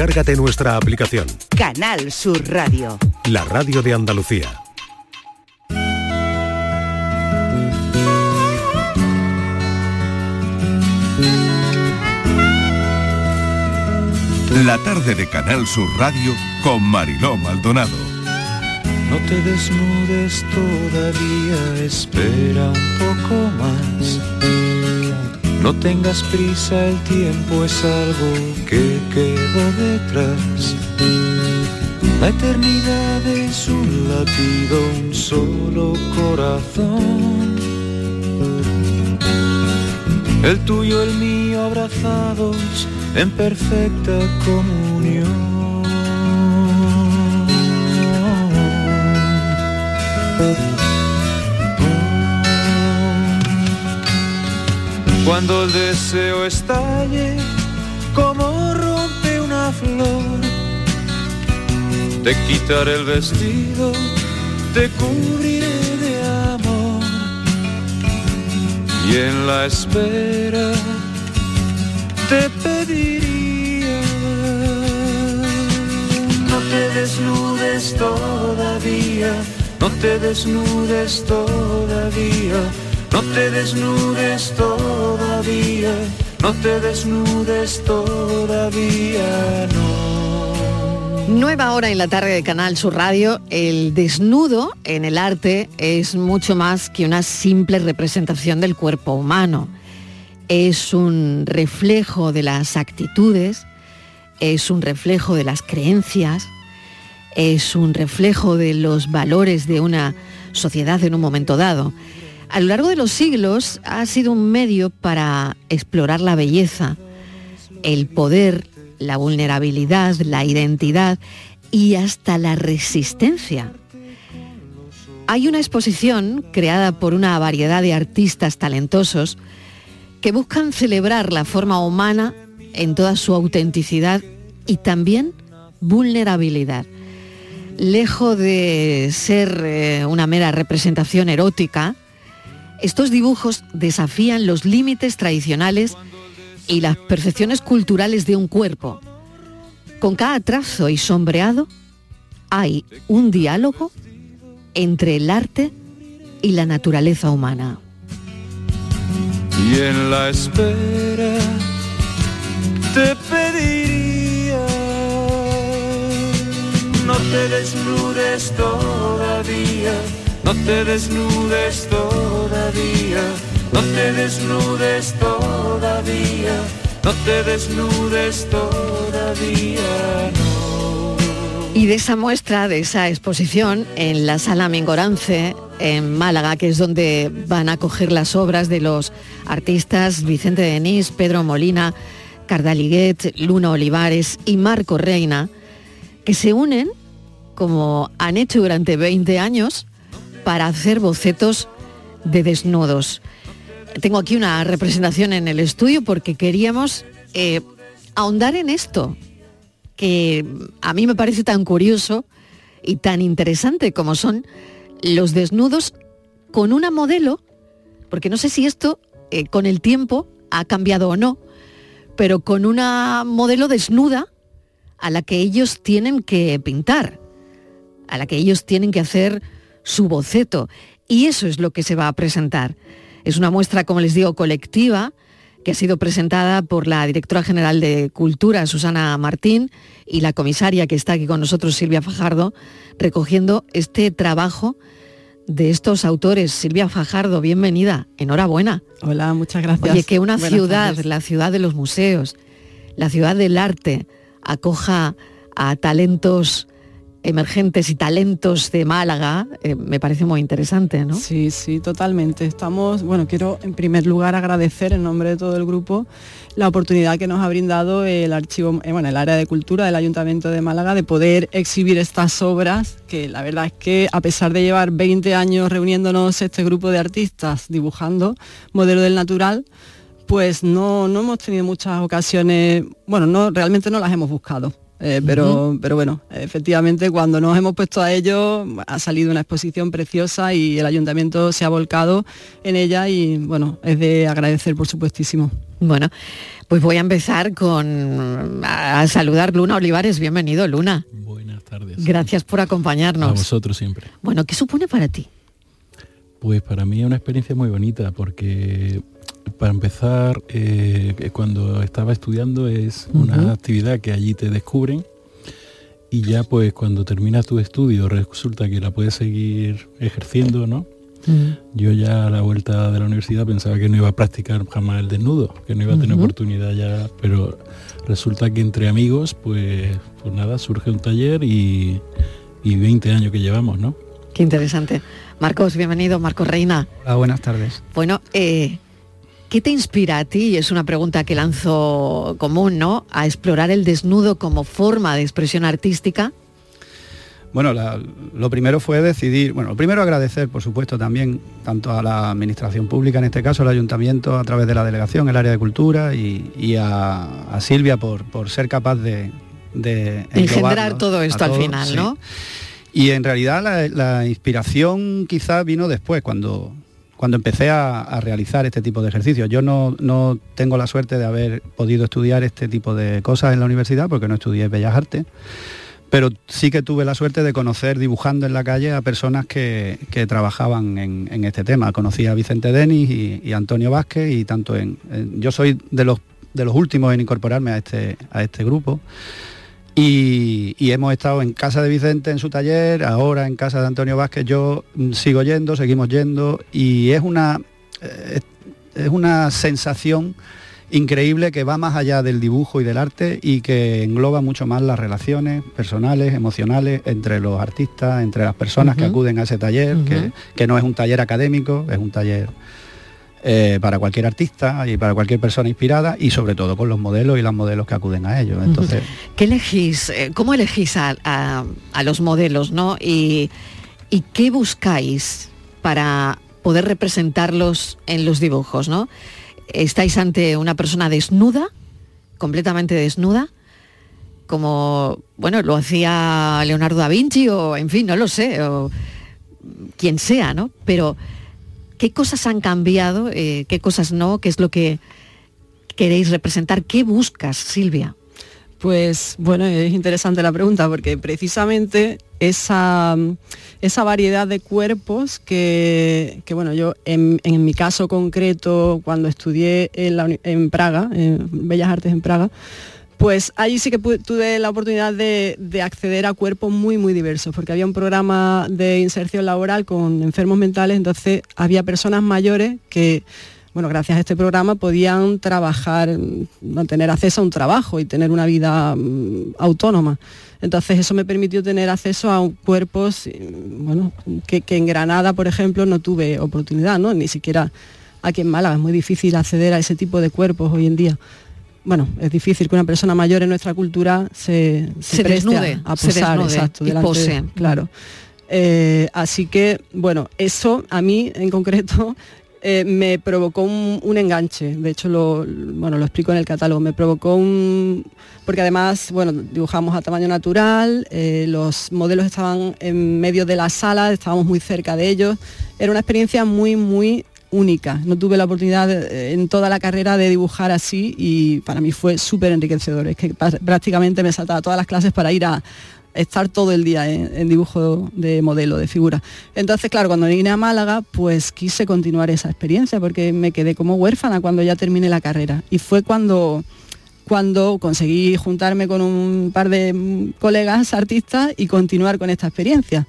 Descárgate nuestra aplicación. Canal Sur Radio. La radio de Andalucía. La tarde de Canal Sur Radio con Mariló Maldonado. No te desnudes todavía, espera un poco más. No tengas prisa, el tiempo es algo que quedó detrás. La eternidad es un latido, un solo corazón. El tuyo, el mío, abrazados en perfecta comunión. Cuando el deseo estalle, como rompe una flor, te quitaré el vestido, te cubriré de amor. Y en la espera te pediría no te desnudes todavía, no te desnudes todavía, no te desnudes todavía, no te desnudes todavía, no. Nueva hora en la tarde de Canal Sur Radio. El desnudo en el arte es mucho más que una simple representación del cuerpo humano. Es un reflejo de las actitudes, es un reflejo de las creencias, es un reflejo de los valores de una sociedad en un momento dado. A lo largo de los siglos ha sido un medio para explorar la belleza, el poder, la vulnerabilidad, la identidad y hasta la resistencia. Hay una exposición creada por una variedad de artistas talentosos que buscan celebrar la forma humana en toda su autenticidad y también vulnerabilidad. Lejos de ser eh, una mera representación erótica, estos dibujos desafían los límites tradicionales y las percepciones culturales de un cuerpo. Con cada trazo y sombreado hay un diálogo entre el arte y la naturaleza humana. Y en la espera te pediría no te desnudes todavía, no te desnudes todavía, no te desnudes todavía, no te desnudes todavía. Y de esa muestra, de esa exposición en la Sala Mingorance, en Málaga, que es donde van a coger las obras de los artistas Vicente Denis, Pedro Molina, Cardaliguet, Luna Olivares y Marco Reina, que se unen, como han hecho durante 20 años, para hacer bocetos de desnudos. Tengo aquí una representación en el estudio porque queríamos eh, ahondar en esto, que a mí me parece tan curioso y tan interesante como son los desnudos con una modelo, porque no sé si esto eh, con el tiempo ha cambiado o no, pero con una modelo desnuda a la que ellos tienen que pintar, a la que ellos tienen que hacer su boceto. Y eso es lo que se va a presentar. Es una muestra, como les digo, colectiva, que ha sido presentada por la directora general de Cultura, Susana Martín, y la comisaria que está aquí con nosotros, Silvia Fajardo, recogiendo este trabajo de estos autores. Silvia Fajardo, bienvenida, enhorabuena. Hola, muchas gracias. Oye, que una Buenas ciudad, tardes. la ciudad de los museos, la ciudad del arte, acoja a talentos emergentes y talentos de Málaga, eh, me parece muy interesante, ¿no? Sí, sí, totalmente. Estamos, bueno, quiero en primer lugar agradecer en nombre de todo el grupo la oportunidad que nos ha brindado el archivo, eh, bueno, el área de cultura del Ayuntamiento de Málaga de poder exhibir estas obras, que la verdad es que a pesar de llevar 20 años reuniéndonos este grupo de artistas dibujando modelo del natural, pues no, no hemos tenido muchas ocasiones, bueno, no, realmente no las hemos buscado Eh, pero, pero bueno, efectivamente cuando nos hemos puesto a ello ha salido una exposición preciosa y el ayuntamiento se ha volcado en ella y bueno, es de agradecer por supuestísimo. Bueno, pues voy a empezar con a saludar Luna Olivares. Bienvenido, Luna. Buenas tardes. Gracias por acompañarnos. A vosotros siempre. Bueno, ¿qué supone para ti? Pues para mí es una experiencia muy bonita porque para empezar, eh, cuando estaba estudiando es una actividad que allí te descubren y ya pues cuando terminas tu estudio resulta que la puedes seguir ejerciendo, ¿no? Yo ya a la vuelta de la universidad pensaba que no iba a practicar jamás el desnudo, que no iba a tener oportunidad ya, pero resulta que entre amigos, pues, pues nada, surge un taller y, y 20 años que llevamos, ¿no? Qué interesante. Marcos, bienvenido, Marcos Reina. Hola, buenas tardes. Bueno, eh, ¿qué te inspira a ti? Es una pregunta que lanzo común, ¿no? A explorar el desnudo como forma de expresión artística. Bueno, lo primero fue decidir, bueno, lo primero agradecer, por supuesto, también tanto a la administración pública, en este caso el ayuntamiento, a través de la delegación, el área de cultura, y, a, Silvia por, ser capaz de... de engendrar todo esto al final, ¿no? Y en realidad la, inspiración quizá vino después, cuando, cuando empecé a, realizar este tipo de ejercicios. Yo no, no, tengo la suerte de haber podido estudiar este tipo de cosas en la universidad porque no estudié Bellas Artes, pero sí que tuve la suerte de conocer dibujando en la calle a personas que, trabajaban en, este tema. Conocí a Vicente Denis y, Antonio Vázquez y tanto en, yo soy de los, de los últimos en incorporarme a este, a este grupo. Y, hemos estado en casa de Vicente en su taller, ahora en casa de Antonio Vázquez, yo mm, sigo yendo, seguimos yendo y es una, eh, es una sensación increíble que va más allá del dibujo y del arte y que engloba mucho más las relaciones personales, emocionales entre los artistas, entre las personas que acuden a ese taller, que, no es un taller académico, es un taller eh, para cualquier artista y para cualquier persona inspirada y sobre todo con los modelos y las modelos que acuden a ellos. Entonces, ¿Qué elegís? Eh, ¿Cómo elegís a, los modelos? ¿no? ¿Y, ¿Y qué buscáis para poder representarlos en los dibujos? ¿no? estáis ante una persona desnuda, completamente desnuda, como, bueno, lo hacía Leonardo da Vinci o, en fin, no lo sé, o quien sea, ¿no? Pero, ¿qué cosas han cambiado? Eh, ¿Qué cosas no? ¿Qué es lo que queréis representar? ¿Qué buscas, Silvia? Pues bueno, es interesante la pregunta porque precisamente esa, esa variedad de cuerpos que, bueno, yo en, mi caso concreto, cuando estudié en, Praga, en Bellas Artes en Praga, pues allí sí que tuve la oportunidad de, de, acceder a cuerpos muy, muy diversos, porque había un programa de inserción laboral con enfermos mentales, entonces había personas mayores que bueno, gracias a este programa podían trabajar, tener acceso a un trabajo y tener una vida mm, autónoma. Entonces eso me permitió tener acceso a cuerpos, bueno, que, en Granada, por ejemplo, no tuve oportunidad, ¿no? Ni siquiera aquí en Málaga. Es muy difícil acceder a ese tipo de cuerpos hoy en día. Bueno, es difícil que una persona mayor en nuestra cultura se, se, desnude, a posar, exacto, pose. claro. Eh, así que, bueno, eso a mí en concreto eh, me provocó un, enganche. De hecho, lo, bueno, lo explico en el catálogo. Me provocó un... Porque además, bueno, dibujamos a tamaño natural, eh, los modelos estaban en medio de la sala, estábamos muy cerca de ellos. Era una experiencia muy, muy única. No tuve la oportunidad eh, en toda la carrera de dibujar así y para mí fue súper enriquecedor. Es que prácticamente me saltaba todas las clases para ir a, estar todo el día en, dibujo de modelo, de figura. Entonces, claro, cuando vine a Málaga, pues quise continuar esa experiencia porque me quedé como huérfana cuando ya terminé la carrera. Y fue cuando cuando conseguí juntarme con un par de colegas artistas y continuar con esta experiencia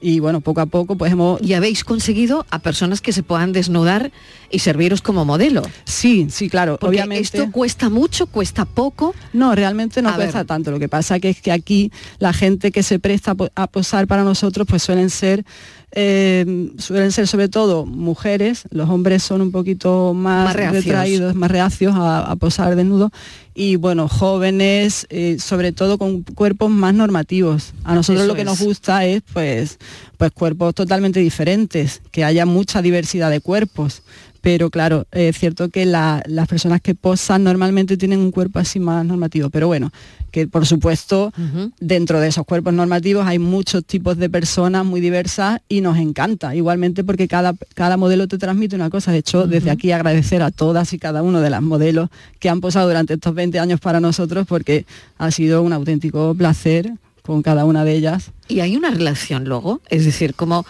y bueno, poco a poco pues hemos... Y habéis conseguido a personas que se puedan desnudar y serviros como modelo. Sí, sí, claro. obviamente. ¿Esto cuesta mucho, cuesta poco? No, realmente no cuesta tanto. Lo que pasa que es que aquí la gente que se presta a posar para nosotros pues suelen ser eh, suelen ser sobre todo mujeres, los hombres son un poquito más, retraídos, más reacios a, posar desnudos y bueno, jóvenes, eh, sobre todo con cuerpos más normativos. A nosotros lo que nos gusta es pues, pues cuerpos totalmente diferentes, que haya mucha diversidad de cuerpos. Pero claro, es cierto que la- las personas que posan normalmente tienen un cuerpo así más normativo, pero bueno, que por supuesto dentro de esos cuerpos normativos hay muchos tipos de personas muy diversas y nos encanta, igualmente porque cada, cada modelo te transmite una cosa. De hecho, desde aquí agradecer a todas y cada uno de las modelos que han posado durante estos 20 años para nosotros porque ha sido un auténtico placer con cada una de ellas. Y hay una relación luego, es decir, como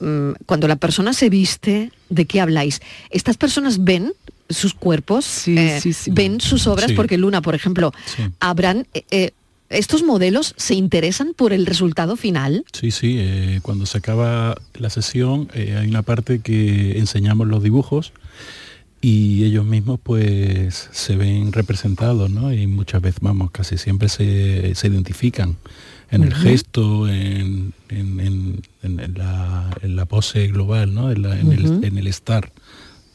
mm, cuando la persona se viste, ¿de qué habláis? ¿Estas personas ven sus cuerpos? Sí, eh, sí, sí. ¿Ven sus obras? Sí. Porque Luna, por ejemplo, Sí. habrán... eh, eh, ¿Estos modelos se interesan por el resultado final? Sí, sí, eh, cuando se acaba la sesión eh, hay una parte que enseñamos los dibujos y ellos mismos pues se ven representados, ¿no? Y muchas veces, vamos, casi siempre se, se identifican en el gesto, en, en- en- la, en la pose global, ¿no? En, la- en el, Ujú. en el estar.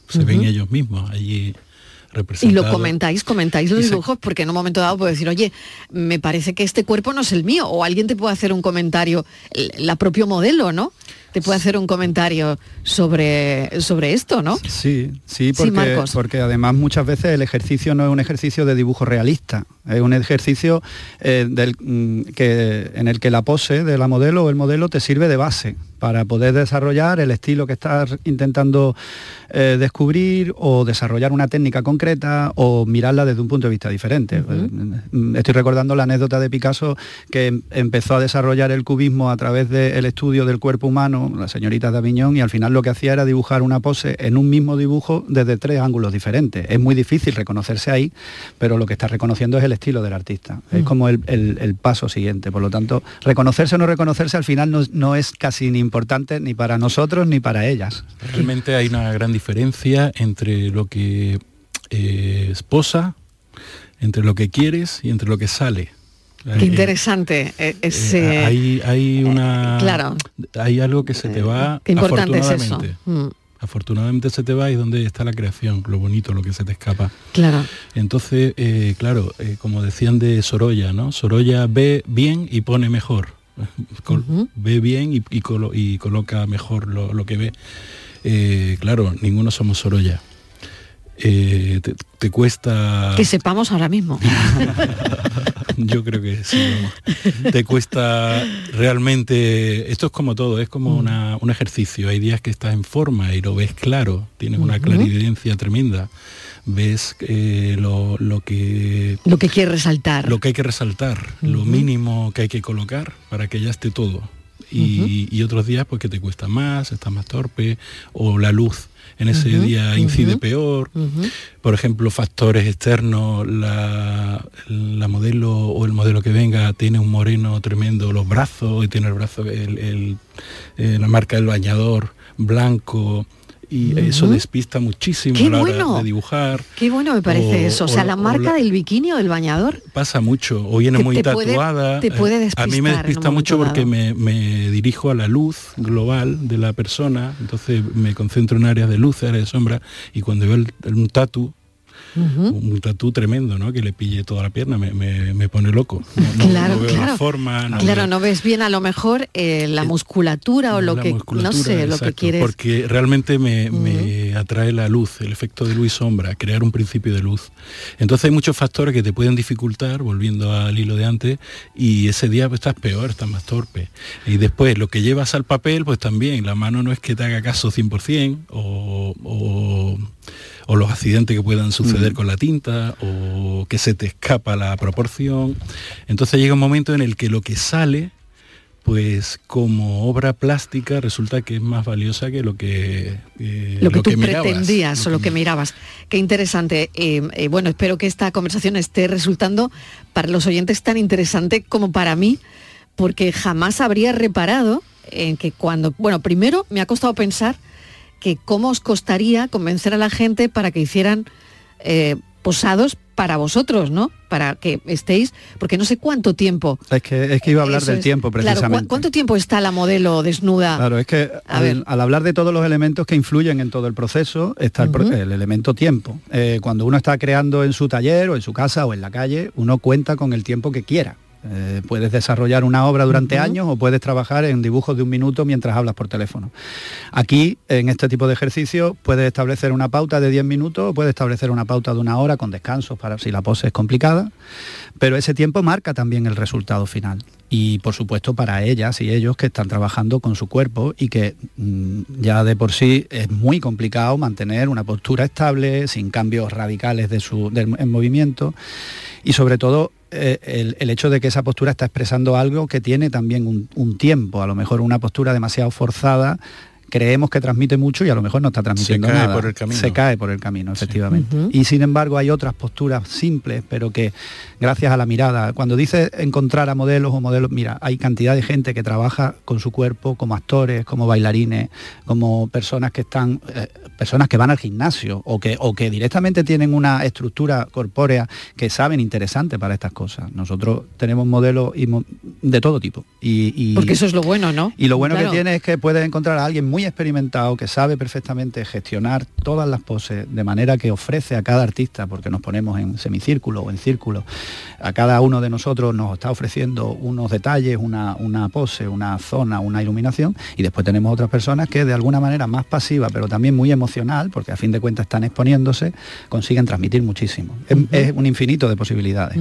Se ven ellos mismos allí Y lo comentáis, comentáis los dibujos, porque en un momento dado puedo decir, oye, me parece que este cuerpo no es el mío, o alguien te puede hacer un comentario, la propio modelo, ¿no? Te puede hacer un comentario sobre, sobre esto, ¿no? Sí, sí, porque, porque además muchas veces el ejercicio no es un ejercicio de dibujo realista, es un ejercicio eh, del, mm, que, en el que la pose de la modelo o el modelo te sirve de base para poder desarrollar el estilo que estás intentando eh, descubrir o desarrollar una técnica concreta o mirarla desde un punto de vista diferente. Eh, Estoy recordando la anécdota de Picasso que em- empezó a desarrollar el cubismo a través del estudio del cuerpo humano, la señorita de Aviñón, y al final lo que hacía era dibujar una pose en un mismo dibujo desde tres ángulos diferentes. Es muy difícil reconocerse ahí, pero lo que está reconociendo es el estilo del artista. Es como el, el- el paso siguiente. Por lo tanto, reconocerse o no reconocerse al final no, no es casi ni importante ni para nosotros ni para ellas. Realmente hay una gran diferencia entre lo que eh, esposa, entre lo que quieres y entre lo que sale. Qué Eh, interesante eh, eh, ese... hay, hay una claro. hay algo que se te va Qué importante es eso. afortunadamente. Mm, afortunadamente se te va y es donde está la creación lo bonito lo que se te escapa claro. entonces eh, claro eh, como decían de Sorolla no Sorolla ve bien y pone mejor Col- ve bien y, y colo- y coloca mejor lo, lo que ve Eh, claro ninguno somos Sorolla Eh, te, te cuesta Que sepamos ahora mismo. Yo creo que sí. vamos. Te cuesta realmente. Esto es como todo, es Mm. como una- un ejercicio. Hay días que estás en forma y lo ves claro, tienes una Ujú. clarividencia tremenda. Ves eh, lo, lo que Lo que quiere resaltar. lo que hay que resaltar, lo mínimo que hay que colocar para que ya esté todo. Y, y otros días pues que te cuesta más, estás más torpe, o la luz en ese día incide peor. Por ejemplo, factores externos, la, la modelo o el modelo que venga tiene un moreno tremendo, los brazos, y tiene el brazo, el- el- eh, la marca del bañador blanco, y eso despista muchísimo ¡Qué a la hora bueno! de dibujar. Qué bueno me parece O- eso. O sea, la- marca la- del bikini o del bañador. Pasa mucho, o viene muy te puede- tatuada. te puede eh, a mí despistar me despista mucho porque me, me dirijo a la luz global de la persona, entonces me concentro en áreas de luz, áreas de sombra, y cuando veo el- un tatu, Un tatú tremendo, ¿no? Que le pille toda la pierna, me, me- me pone loco. No, Claro, no veo claro. la forma. no Claro, veo- no ves bien a lo mejor eh, la musculatura o lo que no sé lo que exacto, quieres. Porque realmente me, me atrae la luz, el efecto de luz y sombra, crear un principio de luz. Entonces hay muchos factores que te pueden dificultar, volviendo al hilo de antes, y ese día pues, estás peor, estás más torpe. Y después lo que llevas al papel, pues también, la mano no es que te haga caso 100%, o, o, o los accidentes que puedan suceder con la tinta, o que se te escapa la proporción. Entonces llega un momento en el que lo que sale pues como obra plástica resulta que es más valiosa que lo que eh, lo que tú mirabas, pretendías o lo que mirabas. Qué interesante. Eh, eh, bueno, espero que esta conversación esté resultando para los oyentes tan interesante como para mí, porque jamás habría reparado en que cuando, bueno, primero me ha costado pensar que cómo os costaría convencer a la gente para que hicieran eh, posados para vosotros, ¿no? Para que estéis, porque no sé cuánto tiempo. Es que, es que iba a hablar Eso del es. tiempo, Claro, precisamente. ¿cu- ¿cuánto tiempo está la modelo desnuda? Claro, es que A ver. al, hablar de todos los elementos que influyen en todo el proceso, está el, pro- Ujú. el elemento tiempo. Eh, cuando uno está creando en su taller o en su casa o en la calle, uno cuenta con el tiempo que quiera. Eh, puedes desarrollar una obra durante años o puedes trabajar en dibujos de un minuto mientras hablas por teléfono. Aquí, en este tipo de ejercicio, puedes establecer una pauta de 10 minutos o puedes establecer una pauta de una hora con descansos para si la pose es complicada, pero ese tiempo marca también el resultado final. Y por supuesto para ellas y ellos que están trabajando con su cuerpo y que mm, ya de por sí es muy complicado mantener una postura estable, sin cambios radicales de su, del, en movimiento y sobre todo eh, el, hecho de que esa postura está expresando algo que tiene también un, un tiempo, a lo mejor una postura demasiado forzada creemos que transmite mucho y a lo mejor no está transmitiendo se cae nada. Por el camino. Se cae por el camino, efectivamente. Y sin embargo hay otras posturas simples, pero que gracias a la mirada, cuando dice encontrar a modelos o modelos, mira, hay cantidad de gente que trabaja con su cuerpo como actores, como bailarines, como personas que están, eh, personas que van al gimnasio o que, o que directamente tienen una estructura corpórea que saben interesante para estas cosas. Nosotros tenemos modelos de todo tipo. Y, Porque eso es lo bueno, ¿no? Y lo bueno que tiene es que puedes encontrar a alguien muy experimentado que sabe perfectamente gestionar todas las poses de manera que ofrece a cada artista, porque nos ponemos en semicírculo o en círculo, a cada uno de nosotros nos está ofreciendo unos detalles, una, una pose, una zona, una iluminación, y después tenemos otras personas que de alguna manera más pasiva, pero también muy emocional, porque a fin de cuentas están exponiéndose, consiguen transmitir muchísimo. es, un infinito de posibilidades.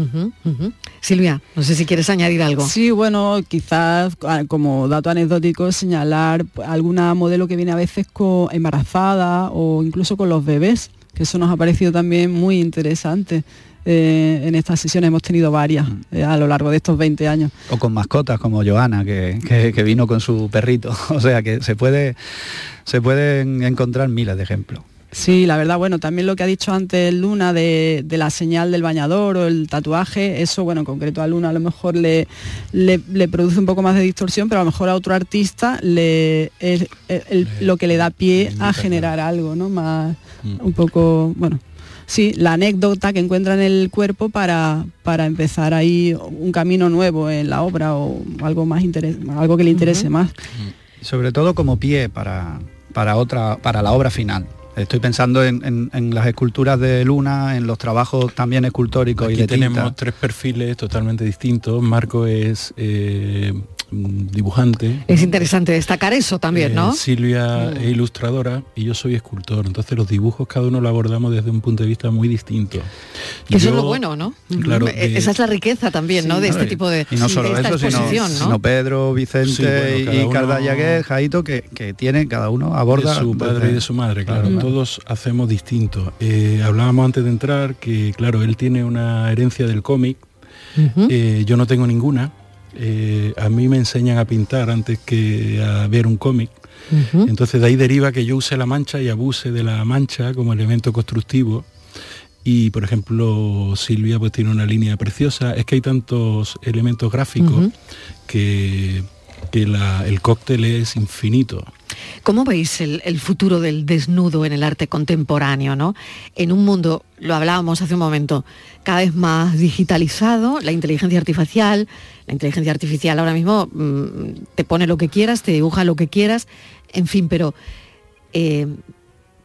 Silvia, no sé si quieres añadir algo. Sí, bueno, quizás ah, como dato anecdótico señalar alguna modelo que viene a veces con embarazada o incluso con los bebés, que eso nos ha parecido también muy interesante. Eh, en estas sesiones hemos tenido varias mm. eh, a lo largo de estos 20 años. O con mascotas como Joana, que, que, vino con su perrito. O sea que se puede se pueden encontrar miles de ejemplos. Sí, la verdad, bueno, también lo que ha dicho antes Luna de, la señal del bañador o el tatuaje, eso, bueno, en concreto a Luna a lo mejor le, le, produce un poco más de distorsión, pero a lo mejor a otro artista le, es, lo que le da pie a generar algo, ¿no? Más, mm. un poco, bueno, sí, la anécdota que encuentra en el cuerpo para, para empezar ahí un camino nuevo en la obra o algo más interés, algo que le interese más. Sobre todo como pie para, para otra, para la obra final. Estoy pensando en, las esculturas de Luna, en los trabajos también escultóricos y de tenemos tres perfiles totalmente distintos. Marco es eh, dibujante. Es interesante destacar eso también, ¿no? Eh, Silvia mm. es ilustradora y yo soy escultor, entonces los dibujos cada uno lo abordamos desde un punto de vista muy distinto. eso es lo bueno, ¿no? Claro, eh, Esa es la riqueza también, ¿no? De este tipo de Y no solo eso, sino, Pedro, Vicente y Cardayaguez, Jaito, que, que tienen, cada uno aborda... De su padre y de su madre, claro. Todos hacemos distinto. Eh, hablábamos antes de entrar que, claro, él tiene una herencia del cómic, yo no tengo ninguna, eh, a mí me enseñan a pintar antes que a ver un cómic. Entonces de ahí deriva que yo use la mancha y abuse de la mancha como elemento constructivo. Y por ejemplo, Silvia pues tiene una línea preciosa. Es que hay tantos elementos gráficos que, el cóctel es infinito. ¿Cómo veis el, futuro del desnudo en el arte contemporáneo? ¿no? En un mundo, lo hablábamos hace un momento, cada vez más digitalizado, la inteligencia artificial, la inteligencia artificial ahora mismo mm, te pone lo que quieras, te dibuja lo que quieras, en fin, pero eh,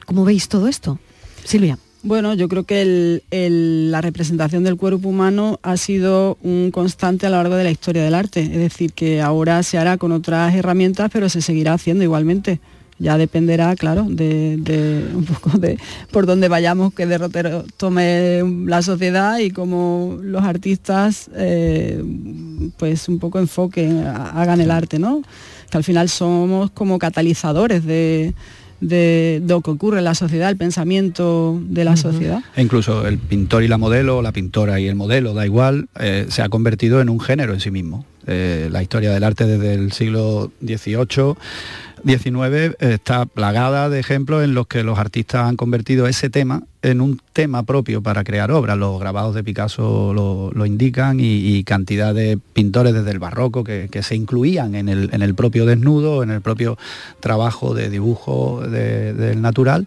¿cómo veis todo esto? Silvia. Bueno, yo creo que la representación del cuerpo humano ha sido un constante a lo largo de la historia del arte. Es decir, que ahora se hará con otras herramientas, pero se seguirá haciendo igualmente. Ya dependerá, claro, de, un poco de por dónde vayamos, qué derrotero tome la sociedad y cómo los artistas, eh, pues un poco enfoquen, hagan el arte, ¿no? Que al final somos como catalizadores de de, lo que ocurre en la sociedad, el pensamiento de la sociedad. E incluso el pintor y la modelo, la pintora y el modelo, da igual, eh, se ha convertido en un género en sí mismo. Eh, la historia del arte desde el siglo XVIII 19 está plagada de ejemplos en los que los artistas han convertido ese tema en un tema propio para crear obras. Los grabados de Picasso lo, indican y, cantidad de pintores desde el barroco que, se incluían en el, propio desnudo, en el propio trabajo de dibujo del natural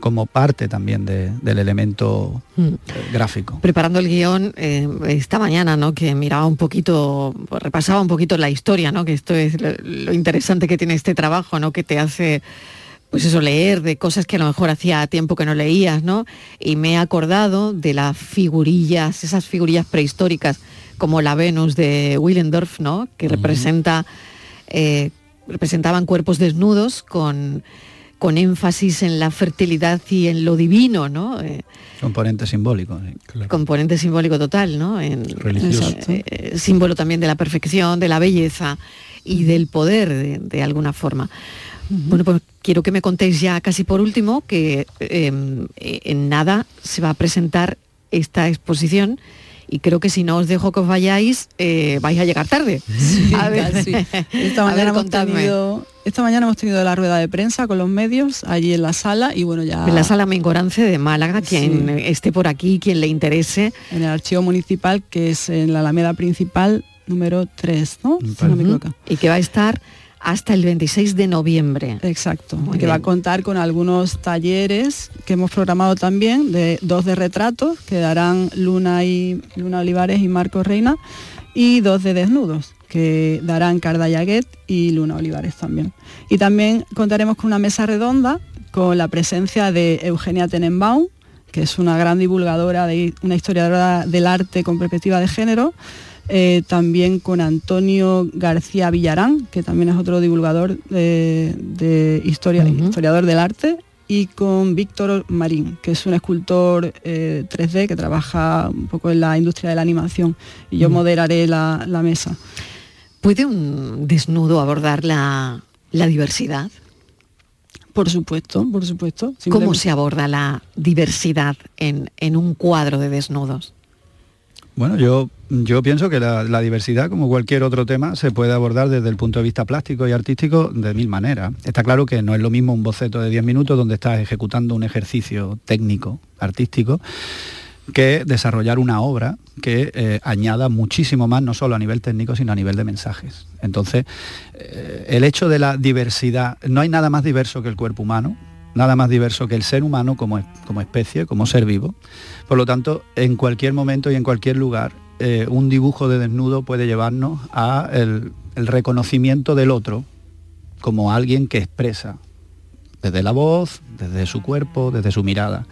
como parte también del elemento mm. gráfico. Preparando el guion eh, esta mañana, ¿no? Que miraba un poquito, repasaba un poquito la historia, ¿no? Que esto es lo, interesante que tiene este trabajo, ¿no? Que te hace pues eso, leer de cosas que a lo mejor hacía tiempo que no leías, ¿no? Y me he acordado de las figurillas, esas figurillas prehistóricas como la Venus de Willendorf, ¿no? Que representa, eh, representaban cuerpos desnudos con, con énfasis en la fertilidad y en lo divino, ¿no? Eh, Componente simbólico. componente simbólico total, ¿no? En, Religioso. eh, eh, símbolo también de la perfección, de la belleza y del poder, de, de alguna forma. Bueno, pues quiero que me contéis ya casi por último que eh, en nada se va a presentar esta exposición y creo que si no os dejo que os vayáis, eh, vais a llegar tarde. a ver, Casi. Esta a mañana, ver, hemos tenido, esta mañana hemos tenido la rueda de prensa con los medios allí en la sala y bueno, ya En la sala Mengorance de Málaga, quien Sí. esté por aquí, quien le interese, en el archivo municipal que es en la Alameda principal número 3, ¿no? Si no me Ujú. equivoco. y que va a estar hasta el 26 de noviembre. Exacto, Muy que va a contar con algunos talleres que hemos programado también, de dos de retratos, que darán Luna y Luna Olivares y Marco Reina, y dos de desnudos, que darán Carda Yaguet y Luna Olivares también. Y también contaremos con una mesa redonda con la presencia de Eugenia Tenenbaum, que es una gran divulgadora, de, una historiadora del arte con perspectiva de género, eh, también con Antonio García Villarán, que también es otro divulgador de, de historia, historiador del arte, y con Víctor Marín, que es un escultor eh, 3D que trabaja un poco en la industria de la animación. Y yo Mm. moderaré la, la mesa. ¿Puede un desnudo abordar la, la diversidad? Por supuesto, por supuesto. ¿Cómo se aborda la diversidad en, en un cuadro de desnudos? Bueno, yo, yo pienso que la, diversidad, como cualquier otro tema, se puede abordar desde el punto de vista plástico y artístico de mil maneras. Está claro que no es lo mismo un boceto de 10 minutos donde estás ejecutando un ejercicio técnico, artístico, que desarrollar una obra que eh, añada muchísimo más, no solo a nivel técnico, sino a nivel de mensajes. Entonces, eh, el hecho de la diversidad, no hay nada más diverso que el cuerpo humano, nada más diverso que el ser humano como, como especie, como ser vivo. Por lo tanto, en cualquier momento y en cualquier lugar, eh, un dibujo de desnudo puede llevarnos a el, reconocimiento del otro como alguien que expresa desde la voz, desde su cuerpo, desde su mirada.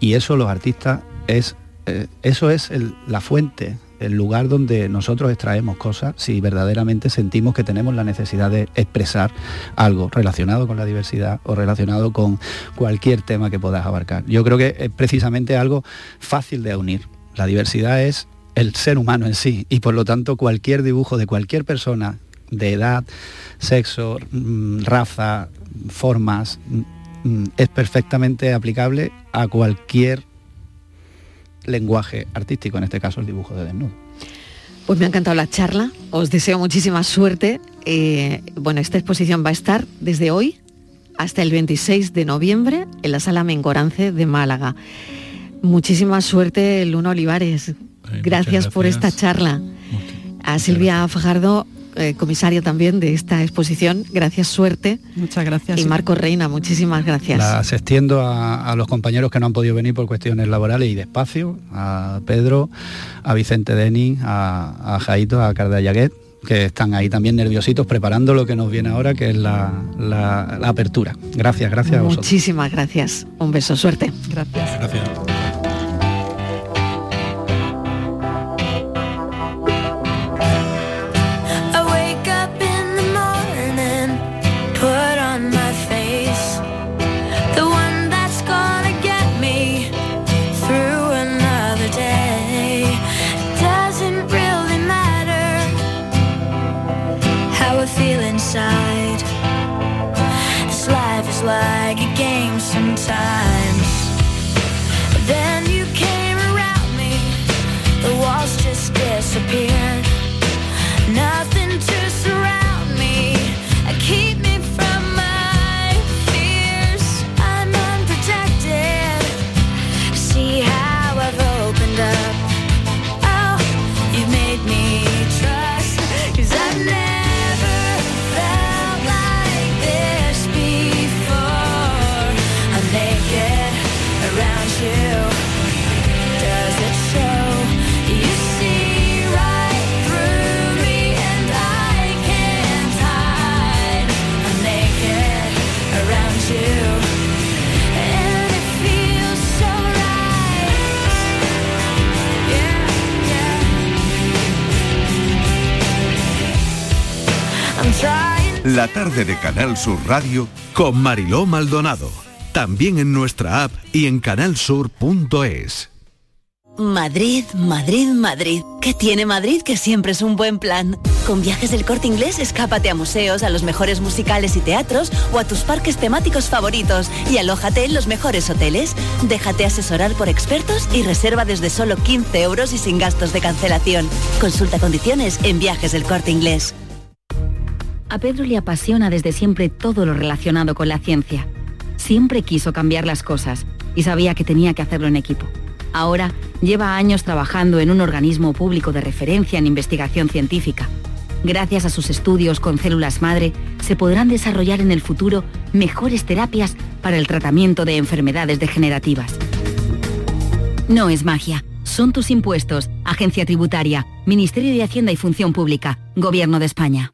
Y eso los artistas es, eh, eso es la fuente, el lugar donde nosotros extraemos cosas si verdaderamente sentimos que tenemos la necesidad de expresar algo relacionado con la diversidad o relacionado con cualquier tema que puedas abarcar. Yo creo que es precisamente algo fácil de unir. La diversidad es el ser humano en sí y por lo tanto cualquier dibujo de cualquier persona de edad, sexo, mm, raza, formas, mm, mm, es perfectamente aplicable a cualquier lenguaje artístico, en este caso el dibujo de desnudo. Pues me ha encantado la charla, os deseo muchísima suerte. Eh, bueno, esta exposición va a estar desde hoy hasta el 26 de noviembre en la Sala Mengorance de Málaga. Muchísima suerte, Luna Olivares. gracias, por esta charla. A Silvia Fajardo, eh, comisaria también de esta exposición, gracias, suerte. Muchas gracias. Y Marco Reina, muchísimas gracias. Las extiendo a, a los compañeros que no han podido venir por cuestiones laborales y de espacio, a Pedro, a Vicente Denis, a, a Jaito, a Carda Yaguet, que están ahí también nerviositos preparando lo que nos viene ahora, que es la, la- la apertura. Gracias, gracias a vosotros. Muchísimas gracias. Un beso, suerte. Gracias. Gracias. La tarde de Canal Sur Radio con Mariló Maldonado. También en nuestra app y en canalsur.es. Madrid, Madrid, Madrid. ¿Qué tiene Madrid que siempre es un buen plan? Con viajes del corte inglés, escápate a museos, a los mejores musicales y teatros o a tus parques temáticos favoritos y alójate en los mejores hoteles. Déjate asesorar por expertos y reserva desde solo 15 euros y sin gastos de cancelación. Consulta condiciones en viajes del corte inglés. A Pedro le apasiona desde siempre todo lo relacionado con la ciencia. Siempre quiso cambiar las cosas y sabía que tenía que hacerlo en equipo. Ahora lleva años trabajando en un organismo público de referencia en investigación científica. Gracias a sus estudios con células madre, se podrán desarrollar en el futuro mejores terapias para el tratamiento de enfermedades degenerativas. No es magia, son tus impuestos, Agencia Tributaria, Ministerio de Hacienda y Función Pública, Gobierno de España.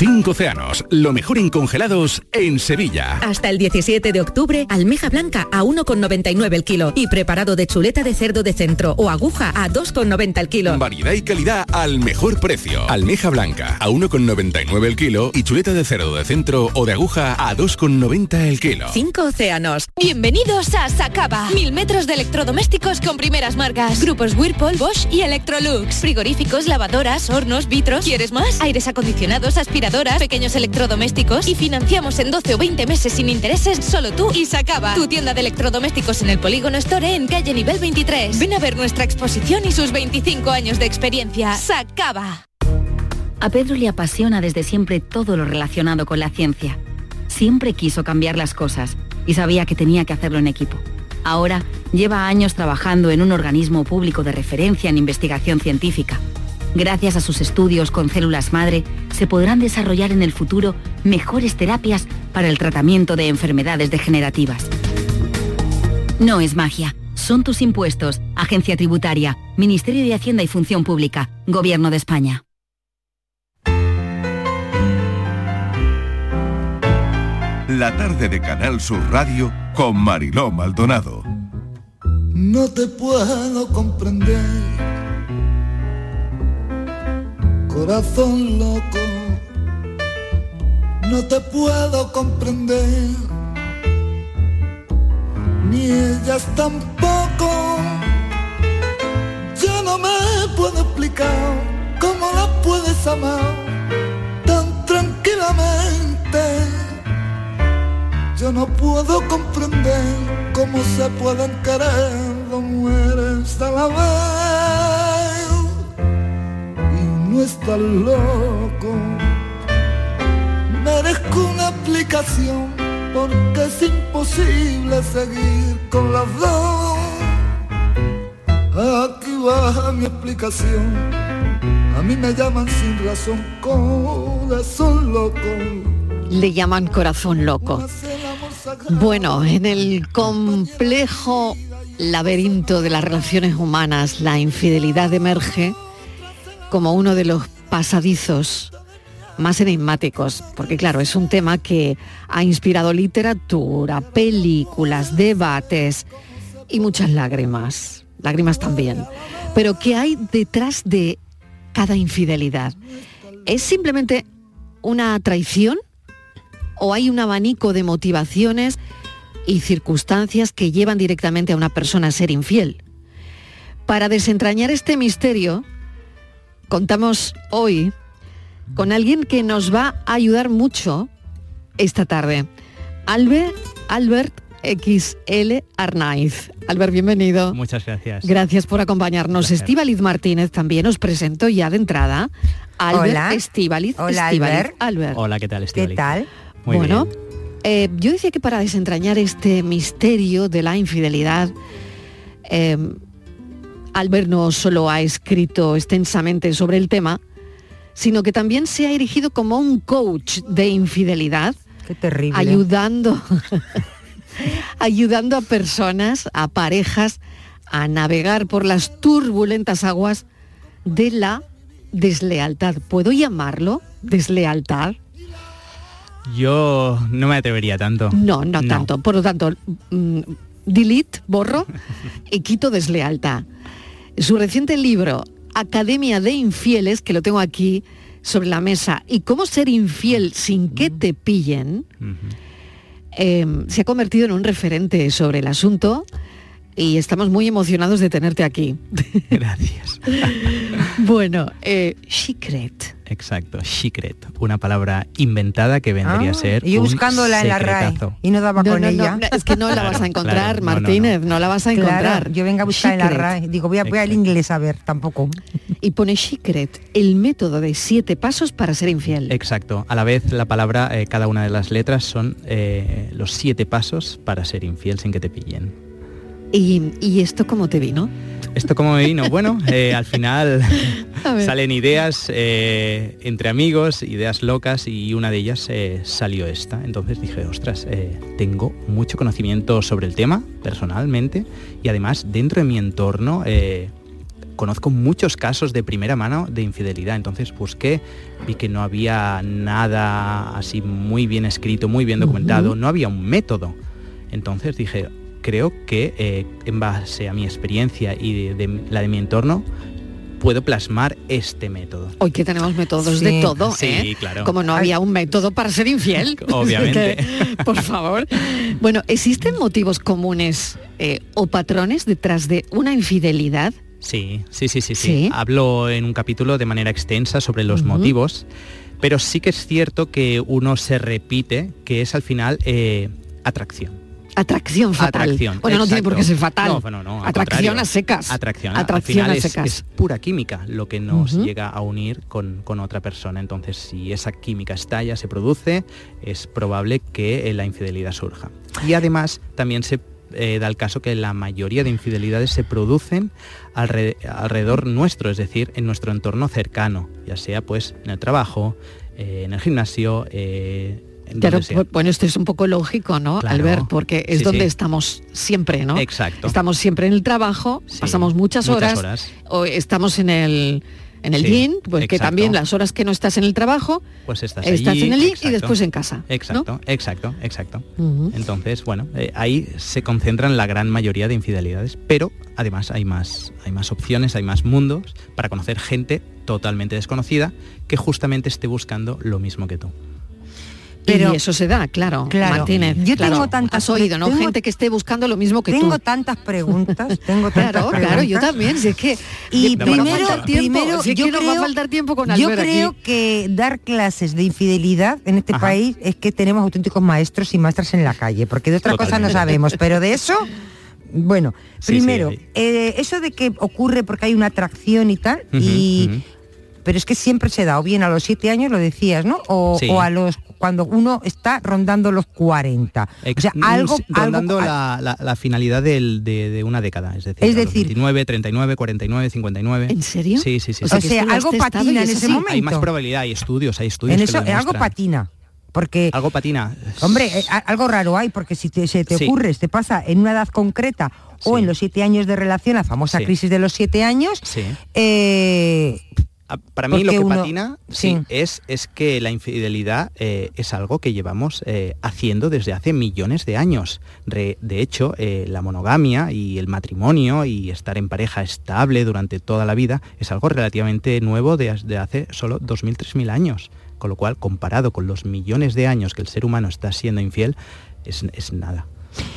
Cinco océanos, lo mejor en congelados en Sevilla. Hasta el 17 de octubre, almeja blanca a 1,99 el kilo y preparado de chuleta de cerdo de centro o aguja a 2,90 el kilo. Variedad y calidad al mejor precio. Almeja blanca a 1,99 el kilo y chuleta de cerdo de centro o de aguja a 2,90 el kilo. Cinco océanos. Bienvenidos a Sacaba. Mil metros de electrodomésticos con primeras marcas. Grupos Whirlpool, Bosch y Electrolux. Frigoríficos, lavadoras, hornos, vitros. ¿Quieres más? Aires acondicionados, aspiradoras, pequeños electrodomésticos. Y financiamos en 12 o 20 meses sin intereses solo tú y Sacaba. Tu tienda de electrodomésticos en el Polígono Store en calle nivel 23. Ven a ver nuestra exposición y sus 25 años de experiencia. Sacaba. A Pedro le apasiona desde siempre todo lo relacionado con la ciencia. Siempre quiso cambiar las cosas y sabía que tenía que hacerlo en equipo. Ahora lleva años trabajando en un organismo público de referencia en investigación científica. Gracias a sus estudios con células madre, se podrán desarrollar en el futuro mejores terapias para el tratamiento de enfermedades degenerativas. No es magia, son tus impuestos, Agencia Tributaria, Ministerio de Hacienda y Función Pública, Gobierno de España. La tarde de Canal Sur Radio con Mariló Maldonado. No te puedo comprender, corazón loco. No te puedo comprender, ni ellas tampoco. Yo no me puedo explicar cómo la puedes amar tan tranquilamente. Yo no puedo comprender cómo se pueden querer dos mujeres a la vez. No estás loco. Merezco una explicación porque es imposible seguir con las dos. Aquí va mi explicación. A mí me llaman sin razón corazón loco. Le llaman corazón loco. Bueno, en el complejo laberinto de las relaciones humanas, la infidelidad emerge como uno de los pasadizos más enigmáticos, porque claro, es un tema que ha inspirado literatura, películas, debates y muchas lágrimas, lágrimas también. Pero ¿qué hay detrás de cada infidelidad? ¿Es simplemente una traición? ¿O hay un abanico de motivaciones y circunstancias que llevan directamente a una persona a ser infiel? Para desentrañar este misterio, contamos hoy con alguien que nos va a ayudar mucho esta tarde. Albe, Albert XL Arnaiz. Albert, bienvenido. Muchas gracias. Gracias por acompañarnos. Estíbaliz Martínez también os presento ya de entrada. Albert Hola. Estíbaliz. Hola, Estíbaliz, Albert. Albert. Hola, ¿qué tal, Estíbaliz? ¿Qué tal? Muy bueno, bien. eh, yo decía que para desentrañar este misterio de la infidelidad, eh, Albert no solo ha escrito extensamente sobre el tema, sino que también se ha erigido como un coach de infidelidad, Qué terrible. ayudando, ayudando a personas, a parejas, a navegar por las turbulentas aguas de la deslealtad. ¿Puedo llamarlo deslealtad? Yo no me atrevería tanto. No, no, tanto. Por lo tanto, mm, delete, borro y quito deslealtad. Su reciente libro, Academia de Infieles, que lo tengo aquí sobre la mesa, y cómo ser infiel sin que te pillen, eh, se ha convertido en un referente sobre el asunto y estamos muy emocionados de tenerte aquí. Gracias. bueno, eh, Secret. Exacto, secret, una palabra inventada que vendría Ah, a ser y yo un buscándola en la RAE y no daba No, con no, ella. no, es que no la vas a encontrar, claro, no, no, no. Martínez, no, la vas a Claro, encontrar. yo venga a buscar en la. RAE. Digo, voy, a, voy al inglés a ver, tampoco. Y pone Secret, el método de siete pasos para ser infiel. Exacto, a la vez la palabra, eh, cada una de las letras son eh, los siete pasos para ser infiel sin que te pillen. ¿Y, y esto cómo te vino? ¿Esto cómo me vino? Bueno, eh, al final salen ideas eh, entre amigos, ideas locas y una de ellas eh, salió esta. Entonces dije, ostras, tengo mucho conocimiento sobre el tema personalmente y además dentro de mi entorno conozco muchos casos de primera mano de infidelidad. Entonces busqué, vi que no había nada así muy bien escrito, muy bien documentado, no había un método. Entonces dije, creo que eh, en base a mi experiencia y de, de la de mi entorno, puedo plasmar este método. Hoy que tenemos métodos Sí, de todo, sí, ¿eh? claro. Como no había un método para ser infiel. Obviamente. Que, por favor. Bueno, ¿existen motivos comunes eh, o patrones detrás de una infidelidad? Sí, sí, sí, sí, sí. Sí. Hablo en un capítulo de manera extensa sobre los motivos, pero sí que es cierto que uno se repite, que es al final eh, atracción. Atracción fatal. Atracción, bueno, no tiene por qué ser fatal. No, bueno, no, al Atracción a secas. Atracción, Atracción al final a secas. es pura química lo que nos llega a unir con, con otra persona. Entonces, si esa química estalla, se produce, es probable que eh, la infidelidad surja. Y además, también se eh, da el caso que la mayoría de infidelidades se producen alre- alrededor nuestro, es decir, en nuestro entorno cercano, ya sea pues en el trabajo, eh, en el gimnasio, eh, Claro, bueno, esto es un poco lógico, ¿no, Claro. Albert? Porque es Sí, donde sí. estamos siempre, ¿no? Exacto. Estamos siempre en el trabajo, pasamos muchas, muchas horas, horas. o estamos en el en el gym, pues que exacto. también las horas que no estás en el trabajo, pues estás, estás allí, en el gym y después en casa. ¿no? Exacto, exacto, exacto. Entonces, bueno, eh, ahí se concentran la gran mayoría de infidelidades, pero además hay más, hay más opciones, hay más mundos para conocer gente totalmente desconocida que justamente esté buscando lo mismo que tú. Y eso se da, claro, Claro. Martínez. Yo claro. tengo tantas Has oído, ¿no? tengo- Gente que esté buscando lo mismo que tengo tú. tantas preguntas, tengo tantas Claro, preguntas. claro, yo también, si es que Y primero, tiempo, primero si es yo que nos va a creo- faltar tiempo con Yo Albert creo aquí. que dar clases de infidelidad en este país es que tenemos auténticos maestros y maestras en la calle, porque de otra cosa no sabemos, pero de eso, bueno, Sí, primero, sí. eh, eso de que ocurre porque hay una atracción y tal, y pero es que siempre se da, o bien a los siete años lo decías, ¿no? O a los cuando uno está rondando los 40. O sea, Ex- algo, rondando la, la- la finalidad del- de, de una década, es decir, Es decir- 29, 39, 49, 59. ¿En serio? Sí, sí, sí. O sí. sea, algo patina en ese momento. Hay más probabilidad, hay estudios, hay estudios. en que eso lo algo patina. Porque Algo patina. Hombre, eh, a- algo raro hay, porque si te- se te Sí. ocurre, te pasa en una edad concreta o en los siete años de relación, la famosa Sí. crisis de los siete años, Sí. eh, Para mí lo que uno- patina sí, sí. es, es que la infidelidad eh, es algo que llevamos eh, haciendo desde hace millones de años. Re- de hecho, eh, la monogamia y el matrimonio y estar en pareja estable durante toda la vida es algo relativamente nuevo de, de hace solo 2.000, 3.000 años. Con lo cual, comparado con los millones de años que el ser humano está siendo infiel, es, es nada.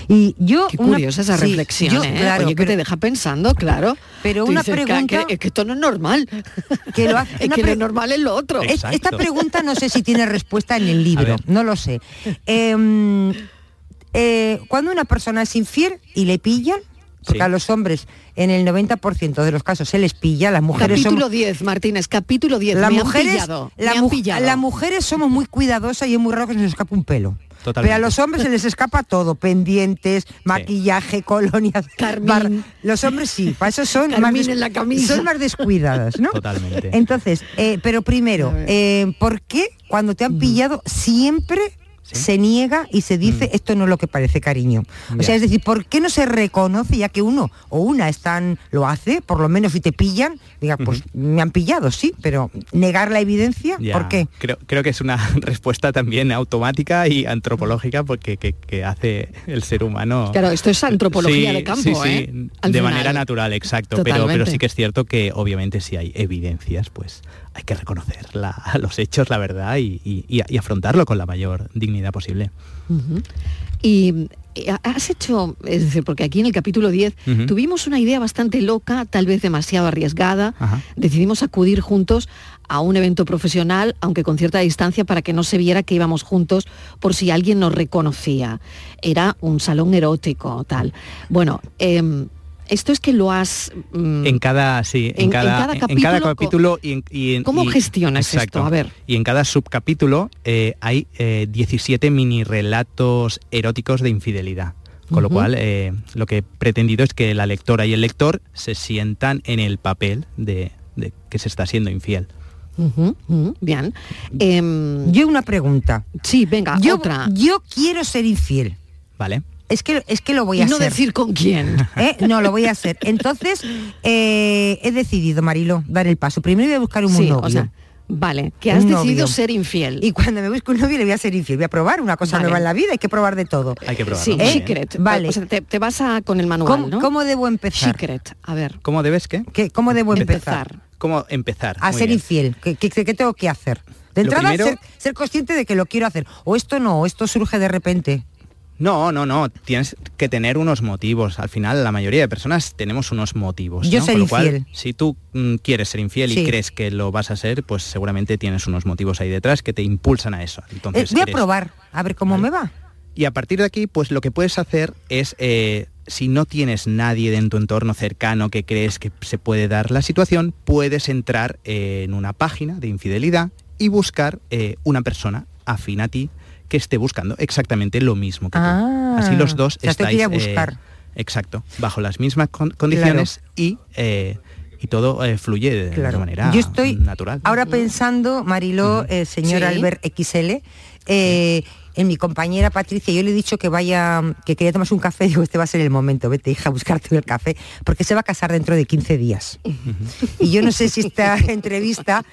Y yo Qué una- curiosa esa sí, reflexión, yo, ¿eh? claro, Oye, que pero- te deja pensando, claro. Pero Tú una dices, "Ca- pregunta- que- es que esto no es normal. que lo hace- es que lo normal es lo otro. Es- esta pregunta no sé si tiene respuesta en el libro, no lo sé. Em, eh, cuando una persona es infiel y le pillan, porque a los hombres en el 90% de los casos se les pilla, las mujeres Capítulo somos... 10, Martínez, capítulo 10. Las me han mujeres, la mu- las mujeres somos muy cuidadosas y es muy raro que se nos escape un pelo. Totalmente. Pero a los hombres se les escapa todo, pendientes, maquillaje, colonias. bar- Los hombres sí, para eso son más, Carmín en la camisa. son más descuidadas, ¿no? Totalmente. Entonces, eh, pero primero, eh, ¿por qué cuando te han pillado siempre se niega y se dice esto no es lo que parece cariño? O sea, es decir, ¿por qué no se reconoce ya que uno o una están lo hace, por lo menos si te pillan, diga, pues me han pillado, sí, pero negar la evidencia, ¿por qué? Creo, creo que es una respuesta también automática y antropológica porque que, que hace el ser humano. Claro, esto es antropología Sí, de campo, sí, sí, ¿eh? De final. manera natural, exacto. Pero, pero sí que es cierto que obviamente si hay evidencias, pues hay que reconocer la- los hechos, la verdad, y, y- y- y afrontarlo con la mayor dignidad posible. Y eh, has hecho, es decir, porque aquí en el capítulo 10 Ujú. tuvimos una idea bastante loca, tal vez demasiado arriesgada. Ajá. Decidimos acudir juntos a un evento profesional, aunque con cierta distancia, para que no se viera que íbamos juntos por si alguien nos reconocía. Era un salón erótico, tal. Bueno, em, esto es que lo has... mm, En cada, sí, en, En- en cada, cada en- cada capítulo, capítulo y en, y en- ¿Cómo y- gestionas esto? exacto. A ver. Y en cada subcapítulo eh, hay eh, 17 mini relatos eróticos de infidelidad. Con lo cual, eh, lo que he pretendido es que la lectora y el lector se sientan en el papel de, de que se está siendo infiel. bien. Em, Yo una pregunta. Sí, venga, yo, otra. Yo quiero ser infiel. ¿Vale? Es que, es que lo voy Y a no hacer. decir con quién. ¿Eh? No, lo voy a hacer. Entonces, eh, he decidido, Marilo, dar el paso. Primero voy a buscar un Sí, novio. o sea, vale, que has Un decidido novio. ser infiel. Y cuando me busco un novio le voy a ser infiel. Voy a probar una cosa Vale. nueva en la vida. Hay que probar de todo. Hay que probarlo. Sí, bien. secret. Vale. O sea, te, te vas a, con el manual, ¿Cómo, ¿no? cómo debo empezar? Secret, a ver. ¿Cómo debes qué? ¿Qué- ¿Cómo debo empezar? Empezar. ¿Cómo empezar? A Muy ser bien. infiel. ¿Qué, qué- qué tengo que hacer? De entrada, primero- ser, ser consciente de que lo quiero hacer. O esto no, o esto surge de repente. No, no, no. Tienes que tener unos motivos. Al final, la mayoría de personas tenemos unos motivos. Yo ¿no? ser Con lo cual, infiel. si tú mm, quieres ser infiel Sí. y crees que lo vas a ser, pues seguramente tienes unos motivos ahí detrás que te impulsan a eso. Eh, Entonces, voy a probar, a ver cómo me va. Y a partir de aquí, pues lo que puedes hacer es, eh, si no tienes nadie en tu entorno cercano que crees que se puede dar la situación, puedes entrar eh, en una página de infidelidad y buscar eh, una persona afín a ti que esté buscando exactamente lo mismo que tú. Ah, Así los dos estáis a eh, buscar. exacto, bajo las mismas con- condiciones y, eh, y todo eh, fluye de, de Claro. manera Yo estoy natural. ahora pensando, Mariló, eh, señor Sí. Albert XL, eh, en mi compañera Patricia, yo le he dicho que vaya, que quería tomarse un café, digo, este va a ser el momento, vete hija a buscarte el café, porque se va a casar dentro de 15 días. Y yo no sé si esta entrevista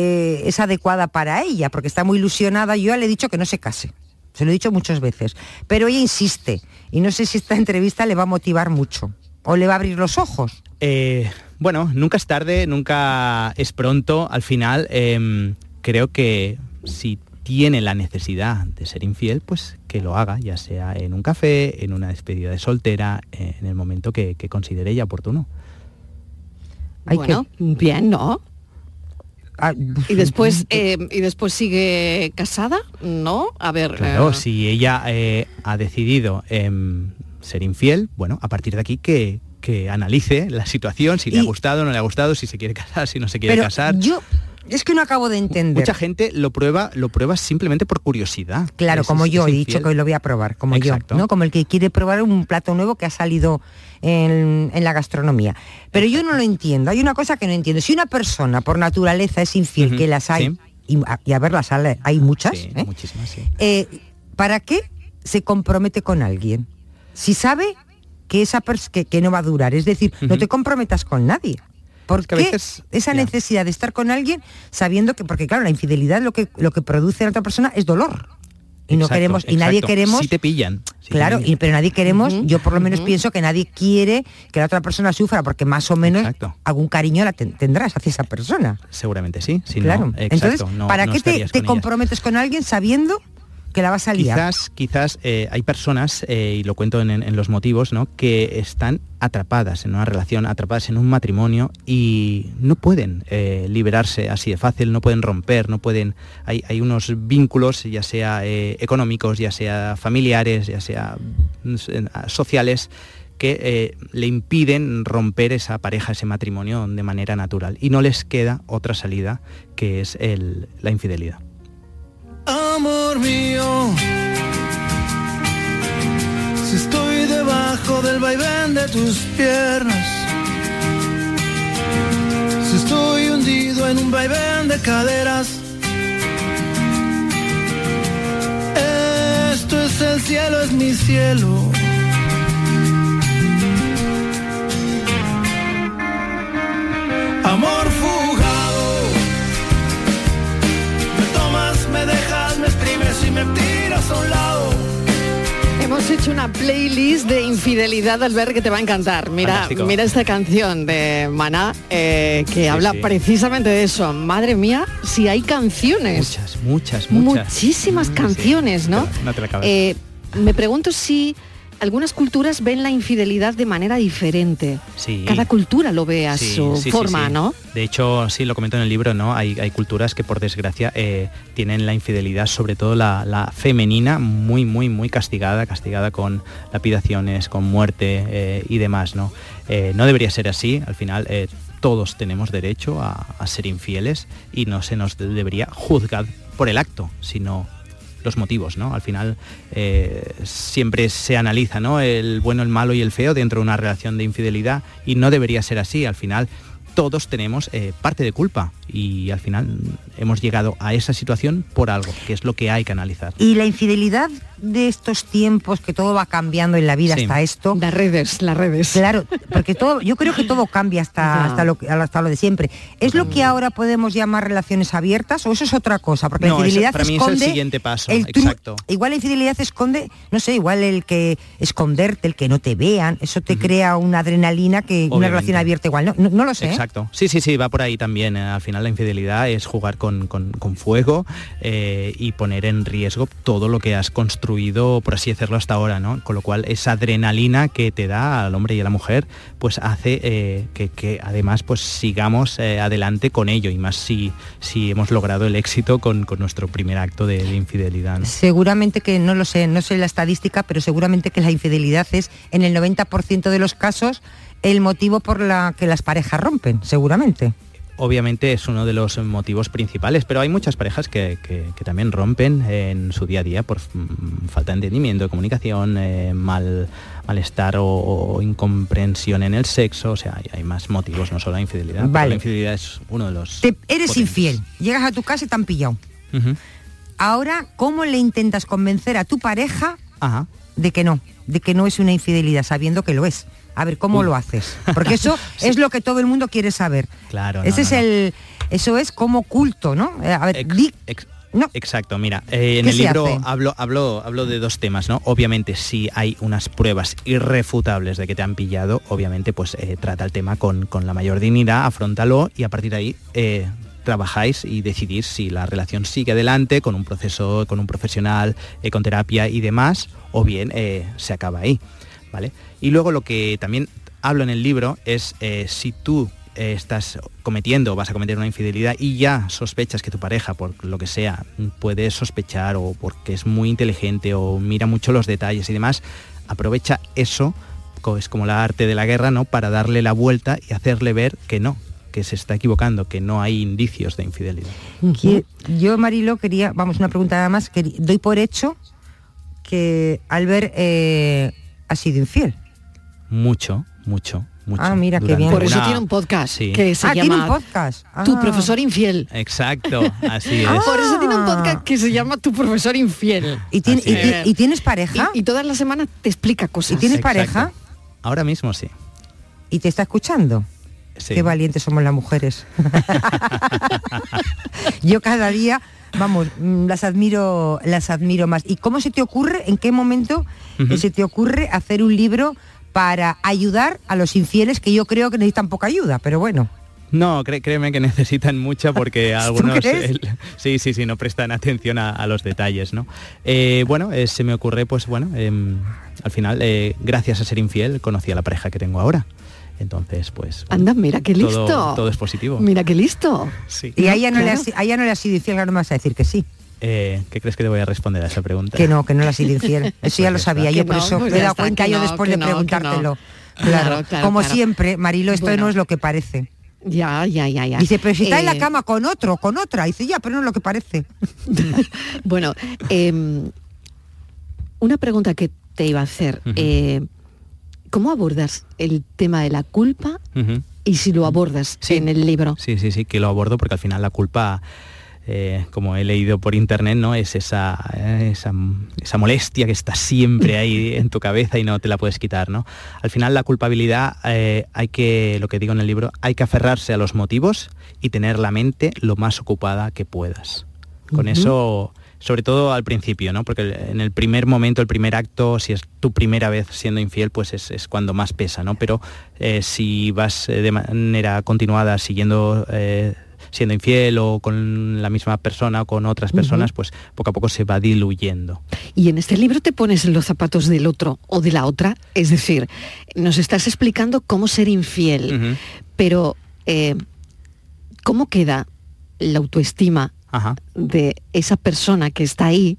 eh, es adecuada para ella, porque está muy ilusionada, yo ya le he dicho que no se case. Se lo he dicho muchas veces, pero ella insiste y no sé si esta entrevista le va a motivar mucho o le va a abrir los ojos. Eh, bueno, nunca es tarde, nunca es pronto. Al final, em, creo que si tiene la necesidad de ser infiel, pues que lo haga, ya sea en un café, en una despedida de soltera, eh, en el momento que, que considere ella oportuno. bueno, bien, ¿no? Ah, Y después, eh, y después sigue casada, ¿no? A ver. Claro, eh, si ella eh, ha decidido em, ser infiel, bueno, a partir de aquí que, que analice la situación, si le ha gustado, no le ha gustado, si se quiere casar, si no se quiere Pero casar. yo es que no acabo de entender. Mucha gente lo prueba, lo prueba simplemente por curiosidad. Claro, Es- como es- yo es he dicho que hoy lo voy a probar, como Exacto. yo, ¿no? Como el que quiere probar un plato nuevo que ha salido en, en la gastronomía. Pero yo no lo entiendo. Hay una cosa que no entiendo. Si una persona por naturaleza es infiel, que las hay, sí. y, a- y a ver las hay, muchas, Sí, ¿eh? muchísimas, sí. Eh, ¿para qué se compromete con alguien? Si sabe que esa que, que no va a durar, es decir, no te comprometas con nadie. ¿Por que a qué veces- esa necesidad de estar con alguien sabiendo que, porque claro, la infidelidad lo que, lo que produce en otra persona es dolor. Y no Exacto, queremos, y nadie queremos, Si te pillan. si te claro, pillan. y, pero nadie queremos, yo por lo menos pienso que nadie quiere que la otra persona sufra, porque más o menos algún cariño la ten- tendrás hacia esa persona. Seguramente sí. Si claro. no, exacto, Entonces, no- ¿para no qué te, te con comprometes con alguien sabiendo que la vas a liar. Quizás, quizás eh, hay personas, eh, y lo cuento en, los motivos, ¿no? que están atrapadas en una relación, atrapadas en un matrimonio y no pueden eh, liberarse así de fácil, no pueden romper, no pueden. Hay, unos vínculos, ya sea económicos, ya sea familiares, ya sea sociales, que le impiden romper esa pareja, ese matrimonio de manera natural. Y no les queda otra salida que es la infidelidad. Amor mío, si estoy debajo del vaivén de tus piernas, si estoy hundido en un vaivén de caderas, esto es el cielo, es mi cielo. Amor me tiras a un lado. Hemos hecho una playlist de infidelidad al ver que te va a encantar. Mira, Fantástico. mira esta canción de Maná eh, que habla sí. precisamente de eso. Madre mía, si hay canciones. Muchas, muchas, muchas. Muchísimas canciones, ¿no? No te la acabas. Eh, me pregunto si algunas culturas ven la infidelidad de manera diferente. Sí. Cada cultura lo ve a Sí, su sí, forma. ¿no? De hecho, sí, lo comento en el libro, ¿no? Hay, hay culturas que por desgracia eh, tienen la infidelidad, sobre todo la, la femenina, muy, muy, muy castigada, castigada con lapidaciones, con muerte eh, y demás, ¿no? Eh, no debería ser así, al final todos tenemos derecho a, a ser infieles y no se nos de- debería juzgar por el acto, sino motivos, ¿no? Al final eh, siempre se analiza, ¿no? El bueno, el malo y el feo dentro de una relación de infidelidad y no debería ser así. Al final todos tenemos eh, parte de culpa y al final hemos llegado a esa situación por algo, que es lo que hay que analizar. Y la infidelidad de estos tiempos, que todo va cambiando en la vida Sí. hasta esto. Las redes, las redes. Claro, porque todo, yo creo que todo cambia hasta, hasta, lo, que- hasta lo de siempre. ¿Es lo que ahora podemos llamar relaciones abiertas o eso es otra cosa? Porque No, la infidelidad para mí es el esconde siguiente paso, el exacto. Igual la infidelidad esconde, no sé, igual el que esconderte, el que no te vean, eso te crea una adrenalina que una relación abierta igual. No, no, no lo sé. ¿eh? Exacto. Sí, sí, sí, va por ahí también. Eh, Al final la infidelidad es jugar con, con- con fuego eh, y poner en riesgo todo lo que has construido, por así decirlo, hasta ahora, ¿no? Con lo cual esa adrenalina que te da al hombre y a la mujer, pues hace eh, que, además pues sigamos eh, adelante con ello y más si, hemos logrado el éxito con, nuestro primer acto de, de infidelidad. Seguramente que, no lo sé, no sé la estadística, pero seguramente que la infidelidad es en el 90% de los casos el motivo por la que las parejas rompen, seguramente. Obviamente es uno de los motivos principales, pero hay muchas parejas que, que- que también rompen en su día a día por mm, falta de entendimiento, de comunicación, eh, mal, malestar o, o incomprensión en el sexo, o sea, hay, hay más motivos, no solo la infidelidad. pero Vale. La infidelidad es uno de los... Te- eres potentes. infiel, llegas a tu casa y te han pillado. Ahora, ¿cómo le intentas convencer a tu pareja Ajá. de que no, de que no es una infidelidad, sabiendo que lo es? A ver, ¿cómo Uy. lo haces? Porque eso es lo que todo el mundo quiere saber. Claro. Ese no, es no. el, eso es como culto, ¿no? Eh, A ver, Ex- di- ex- no. Exacto, mira, eh, en ¿Qué el libro hace? hablo, hablo, hablo de dos temas, ¿no? Obviamente, si hay unas pruebas irrefutables de que te han pillado, obviamente, pues eh, trata el tema con, con la mayor dignidad, afrontalo y a partir de ahí eh, trabajáis y decidís si la relación sigue adelante con un proceso, con un profesional, con terapia y demás, o bien se acaba ahí, ¿vale? Y luego lo que también hablo en el libro es eh, si tú eh, estás cometiendo, vas a cometer una infidelidad y ya sospechas que tu pareja, por lo que sea, puede sospechar o porque es muy inteligente o mira mucho los detalles y demás, aprovecha eso, es como la arte de la guerra, ¿no? Para darle la vuelta y hacerle ver que no, que se está equivocando, que no hay indicios de infidelidad. Que- Yo, Marilo, quería, vamos, una pregunta nada más, doy por hecho que Albert eh, ha sido infiel. Mucho, mucho, mucho. Ah, mira, qué bien. Por eso una- tiene un podcast Sí. que se ah, tiene un llama podcast. Tu Ah. profesor infiel. Exacto, así es. Ah, Por eso tiene un podcast que se llama Tu profesor infiel. ¿Y, tiene- y es. ti- y tienes pareja? Y, y todas las semanas te explica cosas. ¿Y tienes Exacto. pareja? Ahora mismo sí. ¿Y te está escuchando? sí. Qué valientes somos las mujeres. Yo cada día, vamos, mm, las admiro, las admiro más. ¿Y cómo se te ocurre, en qué momento eh, se te ocurre hacer un libro para ayudar a los infieles que yo creo que necesitan poca ayuda, pero bueno. No, cré- créeme que necesitan mucha porque algunos el- sí, sí, sí, no prestan atención a, a los detalles, ¿no? Eh, bueno, eh, se me ocurre, pues bueno, em, al final, eh, gracias a ser infiel, conocí a la pareja que tengo ahora. Entonces, pues bueno, Anda, mira qué listo. todo, todo es positivo. Mira qué listo. Sí. Y a ella no, le has, a ella no le has sido infiel, ahora me vas a decir que sí. Eh, ¿Qué crees que te voy a responder a esa pregunta? Que no, que no sido infiel. Eso ya lo sabía, yo por no, eso pues me he dado cuenta yo no, después de preguntártelo. Claro, Claro, claro, Como claro. siempre, Marilo, esto Bueno. no es lo que parece. Ya, ya, ya, ya. Dice, pero si está en la Eh, cama con otro, con otra. Dice, ya, pero no es lo que parece. Bueno, em, una pregunta que te iba a hacer. eh, ¿Cómo abordas el tema de la culpa y si lo abordas en el libro? Sí, sí, sí, que lo abordo porque al final la culpa, eh, como he leído por internet, ¿no? Es esa, eh, esa, esa molestia que está siempre ahí en tu cabeza y no te la puedes quitar, ¿no? Al final la culpabilidad eh, hay que, lo que digo en el libro, hay que aferrarse a los motivos y tener la mente lo más ocupada que puedas. Con eso, sobre todo al principio, ¿no? Porque en el primer momento, el primer acto, si es tu primera vez siendo infiel, pues es, es cuando más pesa, ¿no? Pero eh, si vas de manera continuada siguiendo eh, siendo infiel o con la misma persona o con otras personas, pues poco a poco se va diluyendo. Y en este libro te pones en los zapatos del otro o de la otra. Es decir, nos estás explicando cómo ser infiel, pero eh, ¿cómo queda la autoestima Ajá. de esa persona que está ahí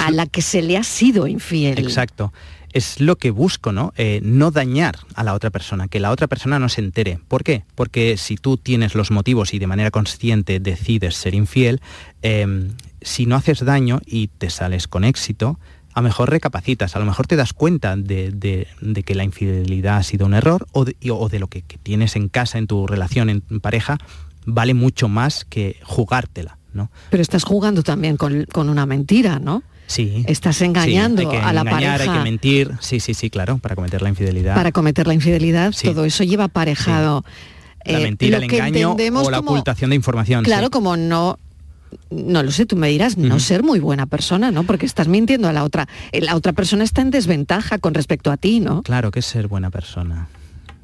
a la que se le ha sido infiel? Exacto. Es lo que busco, ¿no? Eh, no dañar a la otra persona, que la otra persona no se entere. ¿Por qué? Porque si tú tienes los motivos y de manera consciente decides ser infiel, eh, si no haces daño y te sales con éxito, a lo mejor recapacitas, a lo mejor te das cuenta de, de- que la infidelidad ha sido un error o de, lo que, tienes en casa, en tu relación, en pareja, vale mucho más que jugártela, ¿no? Pero estás jugando también con, con una mentira, ¿no? Sí. Estás Sí, engañando hay que a la engañar, pareja Hay que mentir, sí, sí, sí, claro, para cometer la infidelidad. para cometer la infidelidad. Sí. Todo eso lleva aparejado. la eh, mentira, lo el que engaño entendemos o la como- ocultación de información. Claro, sí. como no, no lo sé, tú me dirás, no ser muy buena persona, ¿no? Porque estás mintiendo a la otra. Eh, La otra persona está en desventaja con respecto a ti, ¿no? Claro que es ser buena persona.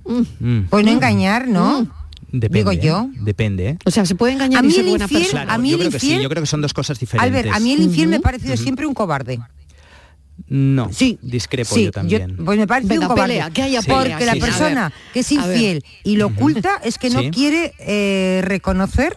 Mm. Mm. Pues no engañar, ¿no? Depende, digo yo. ¿eh? Depende, ¿eh? O sea, se puede engañar A y mí ser el buena infiel- persona. Claro, a mí yo el creo que sí, infiel- yo creo que son dos cosas diferentes. Albert, a mí el infiel me ha parecido siempre un cobarde. No, Sí, discrepo sí, yo también. pues me parece Venga, un cobarde. pelea, que haya Sí, porque la persona que es infiel y lo oculta es que no Sí. quiere eh, reconocer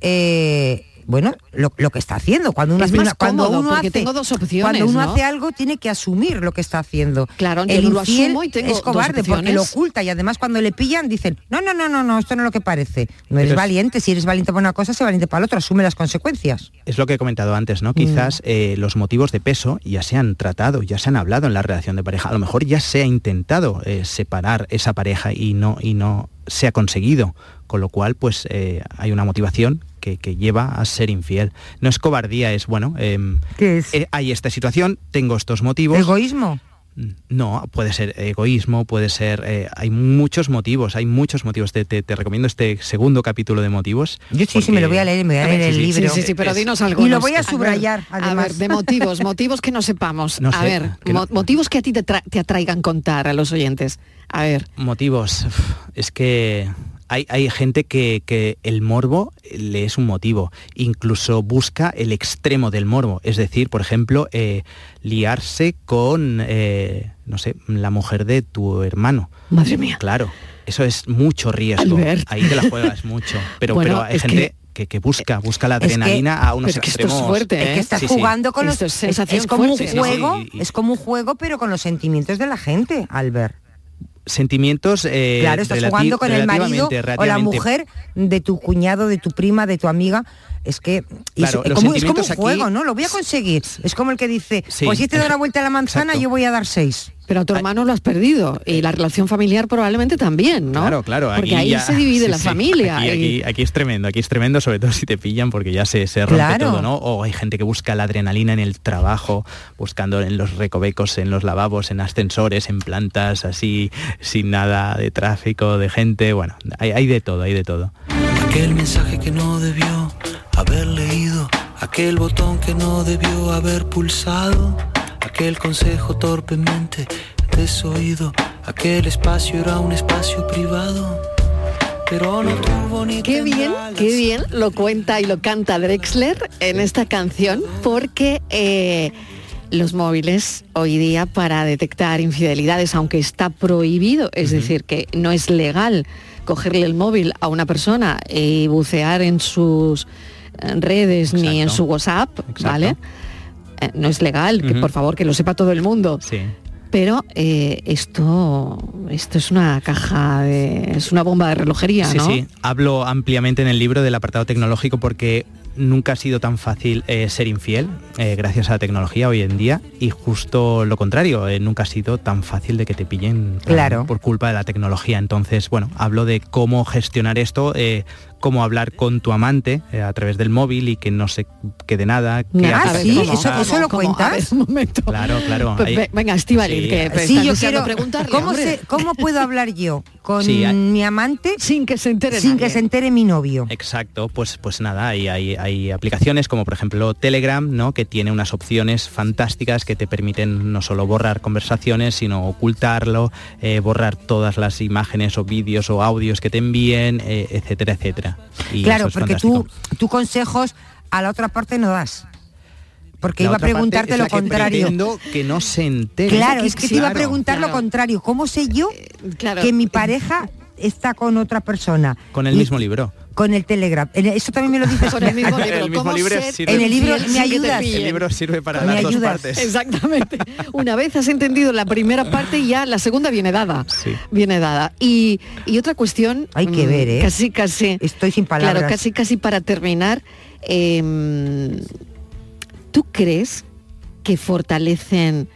eh, bueno lo, lo que está haciendo cuando uno Es hace más una- cuando cómodo, uno hace tengo dos opciones, cuando uno ¿no? hace algo tiene que asumir lo que está haciendo Claro, yo el lo infiel asumo y tengo es dos cobarde porque lo oculta y además cuando le pillan dicen no no no no no esto no es lo que parece no eres Pero valiente si eres valiente para una cosa sé valiente para la otra asume las consecuencias Es lo que he comentado antes, ¿no? Quizás eh, los motivos de peso ya se han tratado, ya se han hablado en la relación de pareja. A lo mejor ya se ha intentado eh, separar esa pareja y no, y no se ha conseguido. Con lo cual, pues eh, hay una motivación que, que lleva a ser infiel. No es cobardía, es bueno. em, ¿Qué es? eh, hay esta situación, tengo estos motivos. egoísmo No, puede ser egoísmo, puede ser... eh, hay muchos motivos, hay muchos motivos. Te, te- te recomiendo este segundo capítulo de motivos. yo sí sí me lo voy a leer me voy a leer el sí, libro Sí, sí, sí, pero Es- dinos algo. y lo voy a subrayar A además ver, de motivos, motivos que no sepamos. No a sé, ver, que no- mo- motivos que a ti te, te atraigan contar a los oyentes. A ver. Motivos. Es que hay, hay gente que, que el morbo le es un motivo. Incluso busca el extremo del morbo. Es decir, por ejemplo, eh, liarse con, eh, no sé, la mujer de tu hermano. Madre mía. Claro, eso es mucho riesgo. Albert. Ahí te la juegas mucho. Pero, Bueno, pero hay es gente que, que busca, busca la Es que- adrenalina a unos que esto es extremos. fuerte, Es ¿eh? que estás Sí, sí. jugando con los es es, como un juego, Sí, sí, y- es como un juego, pero con los sentimientos de la gente, Albert. Sentimientos eh, claro, estás jugando con el marido o la mujer de tu cuñado, de tu prima, de tu amiga. Es que Claro, es, como, es como un aquí- juego, ¿no? Lo voy a conseguir. Es como el que dice, Sí, pues si te da una vuelta a la manzana, exacto. yo voy a dar seis. Pero a tu hermano lo has perdido y la relación familiar probablemente también, ¿no? Claro, claro. Porque aquí ahí ya- se divide sí, la sí. familia. Aquí, y- aquí- aquí es tremendo, aquí es tremendo, sobre todo si te pillan porque ya se, se rompe Claro. todo, ¿no? O hay gente que busca la adrenalina en el trabajo, buscando en los recovecos, en los lavabos, en ascensores, en plantas, así, sin nada de tráfico, de gente. Bueno, hay, hay de todo, hay de todo. Aquel mensaje que no debió haber leído, aquel botón que no debió haber pulsado, aquel consejo torpemente desoído, aquel espacio era un espacio privado. pero no tuvo ni Qué bien, qué bien. lo cuenta y lo canta Drexler en esta canción, porque eh, los móviles hoy día para detectar infidelidades, aunque está prohibido, es decir, que no es legal cogerle el móvil a una persona y bucear en sus eh, redes ni en su WhatsApp, ¿vale? Eh, no es legal, que por favor que lo sepa todo el mundo. Sí. Pero eh, esto, esto es una caja de, es una bomba de relojería, Sí, ¿no? sí. Hablo ampliamente en el libro del apartado tecnológico porque nunca ha sido tan fácil eh, ser infiel eh, gracias a la tecnología hoy en día y justo lo contrario, eh, nunca ha sido tan fácil de que te pillen por- Claro. por culpa de la tecnología. Entonces, bueno, hablo de cómo gestionar esto, eh, cómo hablar con tu amante eh, a través del móvil y que no se quede nada. Ah, sí, cómo eso, eso lo. A ver, cuentas. un momento. Claro, claro. Pues venga, Estivali, Sí. que Sí, estás yo quiero preguntarle, ¿cómo, hombre. se- ¿cómo puedo hablar yo con Sí, hay- mi amante sin que se entere sin nadie? que se entere mi novio? Exacto, pues, pues nada, hay, hay, hay aplicaciones como por ejemplo Telegram, ¿no? que tiene unas opciones fantásticas que te permiten no solo borrar conversaciones, sino ocultarlo, eh, borrar todas las imágenes o vídeos o audios que te envíen, eh, etcétera, etcétera. Y claro, es porque fantástico. tú, tú consejos a la otra parte no das. Porque La iba a preguntarte lo que contrario. que no se entere. Claro, es que te iba a Claro. preguntar lo contrario. ¿Cómo sé yo claro. que mi pareja está con otra persona? Con el Y- mismo libro. Con el Telegram. Eso también me lo dices. Con el mismo libro. El mismo ¿Cómo libro ser sirve- En el libro me ayudas. El libro sirve para Me las dos partes. Exactamente. Una vez has entendido la primera parte y ya la segunda viene dada. Viene dada. Y, y otra cuestión. Hay que mm, ver, ¿eh? Casi, casi. Estoy sin palabras. Claro, casi, casi para terminar. em, ¿Tú crees que fortalecen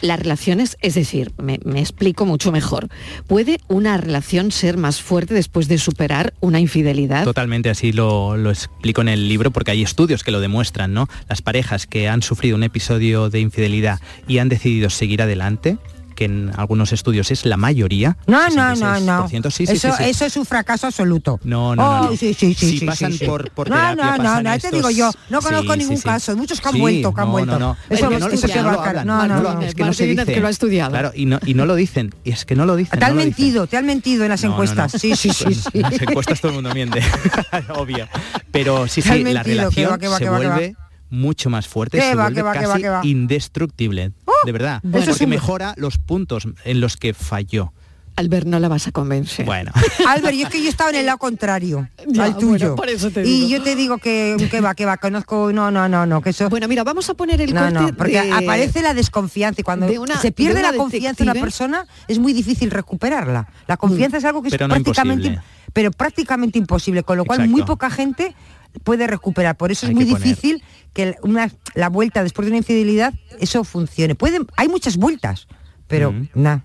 las relaciones? Es decir, me, explico mucho mejor. ¿Puede una relación ser más fuerte después de superar una infidelidad? Totalmente así lo, lo explico en el libro porque hay estudios que lo demuestran, ¿no? Las parejas que han sufrido un episodio de infidelidad y han decidido seguir adelante, que en algunos estudios es la mayoría. No, no, no, no. 66%, sí, sí, eso, sí, sí. eso es un fracaso absoluto. No, no, no, Oh, no. sí, sí, sí, Si sí, pasan sí, sí. por- por no, terapia, no, no, pasan no, te estos- digo yo, no conozco sí, ningún sí. caso, muchos que han Sí, vuelto, que han no, vuelto. no, no. Eso Es que no, no- es se que no No, no no, no. es que no se dice. que lo ha estudiado. Claro, y no, y no lo dicen, y es que no lo dicen. Te han no mentido, te han mentido en las No, no, no. encuestas. Sí, sí, sí, sí. En las encuestas todo el mundo miente, obvio. Pero sí, Te sí, la relación se vuelve mucho más fuerte, se va, vuelve que va, que va, casi que va. indestructible, de verdad. Bueno. Porque mejora los puntos en los que falló. Albert, no la vas a convencer. Bueno. Albert, yo es que yo estaba en el lado contrario Ya, al tuyo. bueno, por eso te digo. Y yo te digo que, que va, que va, conozco, no, no, no, no, que eso. Bueno, mira, vamos a poner el no, corte no, porque de- aparece la desconfianza y cuando de una- se pierde de una la confianza en una persona es muy difícil recuperarla. La confianza es algo que Pero es no prácticamente, imposible. pero prácticamente imposible, con lo cual Exacto. muy poca gente puede recuperar. Por eso Hay es muy que difícil que una, la vuelta después de una infidelidad eso funcione. Pueden, hay muchas vueltas, pero Mm. nada.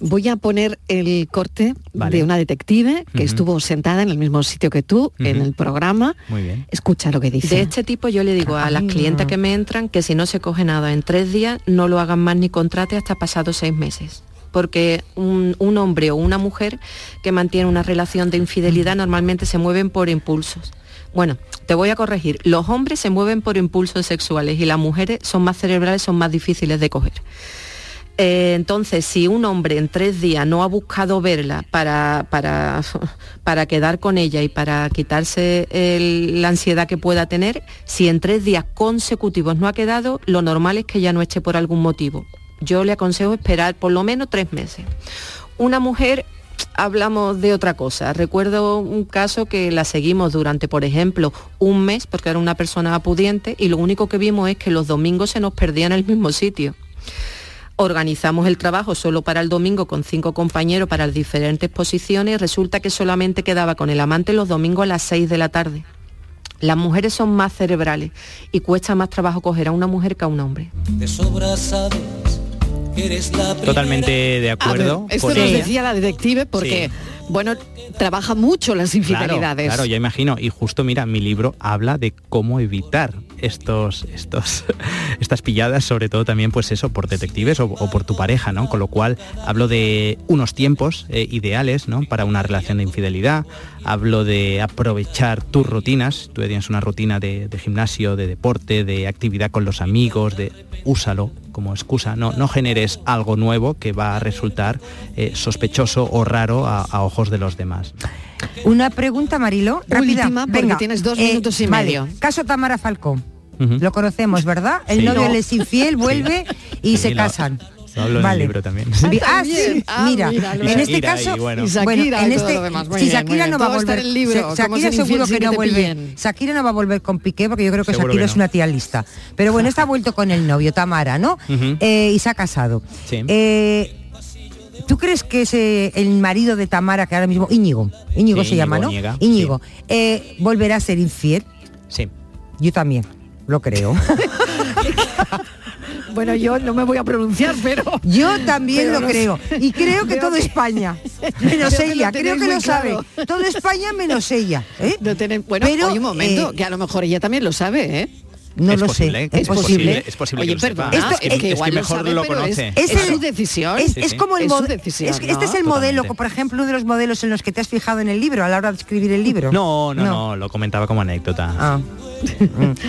Voy a poner el corte Vale. de una detective que estuvo sentada en el mismo sitio que tú, en el programa. Muy bien. Escucha lo que dice. De este tipo yo le digo a las Ay, clientas no. que me entran que si no se coge nada en tres días, no lo hagan más ni contrate hasta pasados seis meses. Porque un, un hombre o una mujer que mantiene una relación de infidelidad normalmente se mueven por impulsos. Bueno, te voy a corregir. Los hombres se mueven por impulsos sexuales y las mujeres son más cerebrales, son más difíciles de coger. Eh, entonces, si un hombre en tres días no ha buscado verla para, para, para quedar con ella y para quitarse la ansiedad que pueda tener, si en tres días consecutivos no ha quedado, lo normal es que ya no eche por algún motivo. Yo le aconsejo esperar por lo menos tres meses. Una mujer hablamos de otra cosa. Recuerdo un caso que la seguimos durante, por ejemplo, un mes, porque era una persona pudiente, y lo único que vimos es que los domingos se nos perdía en el mismo sitio. Organizamos el trabajo solo para el domingo con cinco compañeros para las diferentes posiciones y resulta que solamente quedaba con el amante los domingos a las 6 de la tarde. Las mujeres son más cerebrales y cuesta más trabajo coger a una mujer que a un hombre. Totalmente de acuerdo. ver, esto nos ella. decía la detective porque, bueno, trabaja mucho las infidelidades. Claro, claro, ya imagino. Y justo mira, mi libro habla de cómo evitar estos, estos, estas pilladas, sobre todo también, pues eso, por detectives o, por tu pareja, ¿no? Con lo cual hablo de unos tiempos eh, ideales, ¿no? Para una relación de infidelidad. Hablo de aprovechar tus rutinas. Tú tienes una rutina de, gimnasio, de deporte, de actividad con los amigos, de úsalo como excusa. No, no generes algo nuevo que va a resultar eh, sospechoso o raro a ojos de los demás. Una pregunta, Marilo, rápida. Última, porque Venga, tienes dos eh, minutos y vale, medio. Caso Tamara Falcón. Lo conocemos, ¿verdad? El Sí. novio No. le es infiel, vuelve y Sí, se casan. En Vale. el libro también. Ah, sí, Ah, mira, mira, en este caso, bueno. Bueno, en este, si Shakira no va a volver, el libro, Shakira seguro que no vuelve, pillen. Shakira no va a volver con Piqué porque yo creo que Seguro Shakira que es una tía lista. Pero bueno, está vuelto con el novio Tamara, ¿no? Eh, y se ha casado. Sí. Eh, ¿Tú crees que ese, el marido de Tamara, que ahora mismo, Íñigo, Íñigo Sí, se llama, Íñigo ¿no? Niega, Íñigo, eh, volverá a ser infiel? Sí. Yo también, lo creo. Bueno, yo no me voy a pronunciar, pero... Yo también Pero lo no creo. sé. Y creo que todo que- España. Menos Veo que lo ella. Creo tenéis que lo sabe. Todo España menos ella. ¿eh? Tienen- bueno, Pero, oye, un momento, eh, que a lo mejor ella también lo sabe, ¿eh? No Es lo posible, sé. es posible, es posible Oye, que lo sepa. perdona, Esto- es, es que que igual mejor lo sabe, lo pero conoce. Es, Es es el- su decisión. Es, Sí, es sí. como el modelo. este ¿no? es el modelo, Totalmente. por ejemplo, uno de los modelos en los que te has fijado en el libro a la hora de escribir el libro. No, no, no, lo comentaba como anécdota. Ah.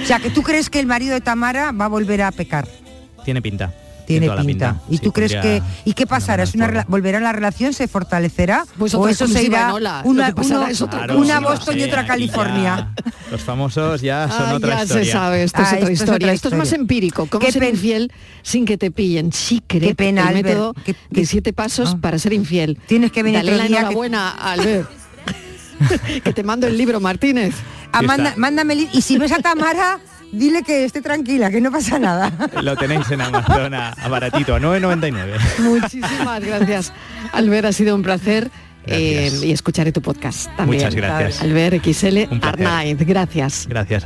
O sea, que tú crees que el marido de Tamara va a volver a pecar. Tiene pinta. Tiene pinta. ¿Y Sí, tú crees que y qué pasará? ¿Es una, volverá la relación? ¿Se fortalecerá? Pues o eso se irá una, pasará uno- es otra Claro, una sí, Boston y otra California. ya Los famosos ya son Ah, otra ya historia. se sabe, esto es Ah, otra esto es historia. Esto es más empírico. ¿Cómo Qué ser pen- infiel sin que te pillen? Secret, Qué pena, el Albert. método Qué- de qué- siete pasos Ah. para ser infiel. Tienes que venir Dale la día que- enhorabuena, Albert. que te mando el libro, Martínez. Ya manda- está. mándame el- y si ves a Tamara, dile que esté tranquila, que no pasa nada. Lo tenéis en Amazon a, a baratito, a 9.99. Muchísimas gracias, Albert. Ha sido un placer. eh, y escucharé tu podcast también. Muchas gracias. Albert XL. Arnaiz, gracias. Gracias.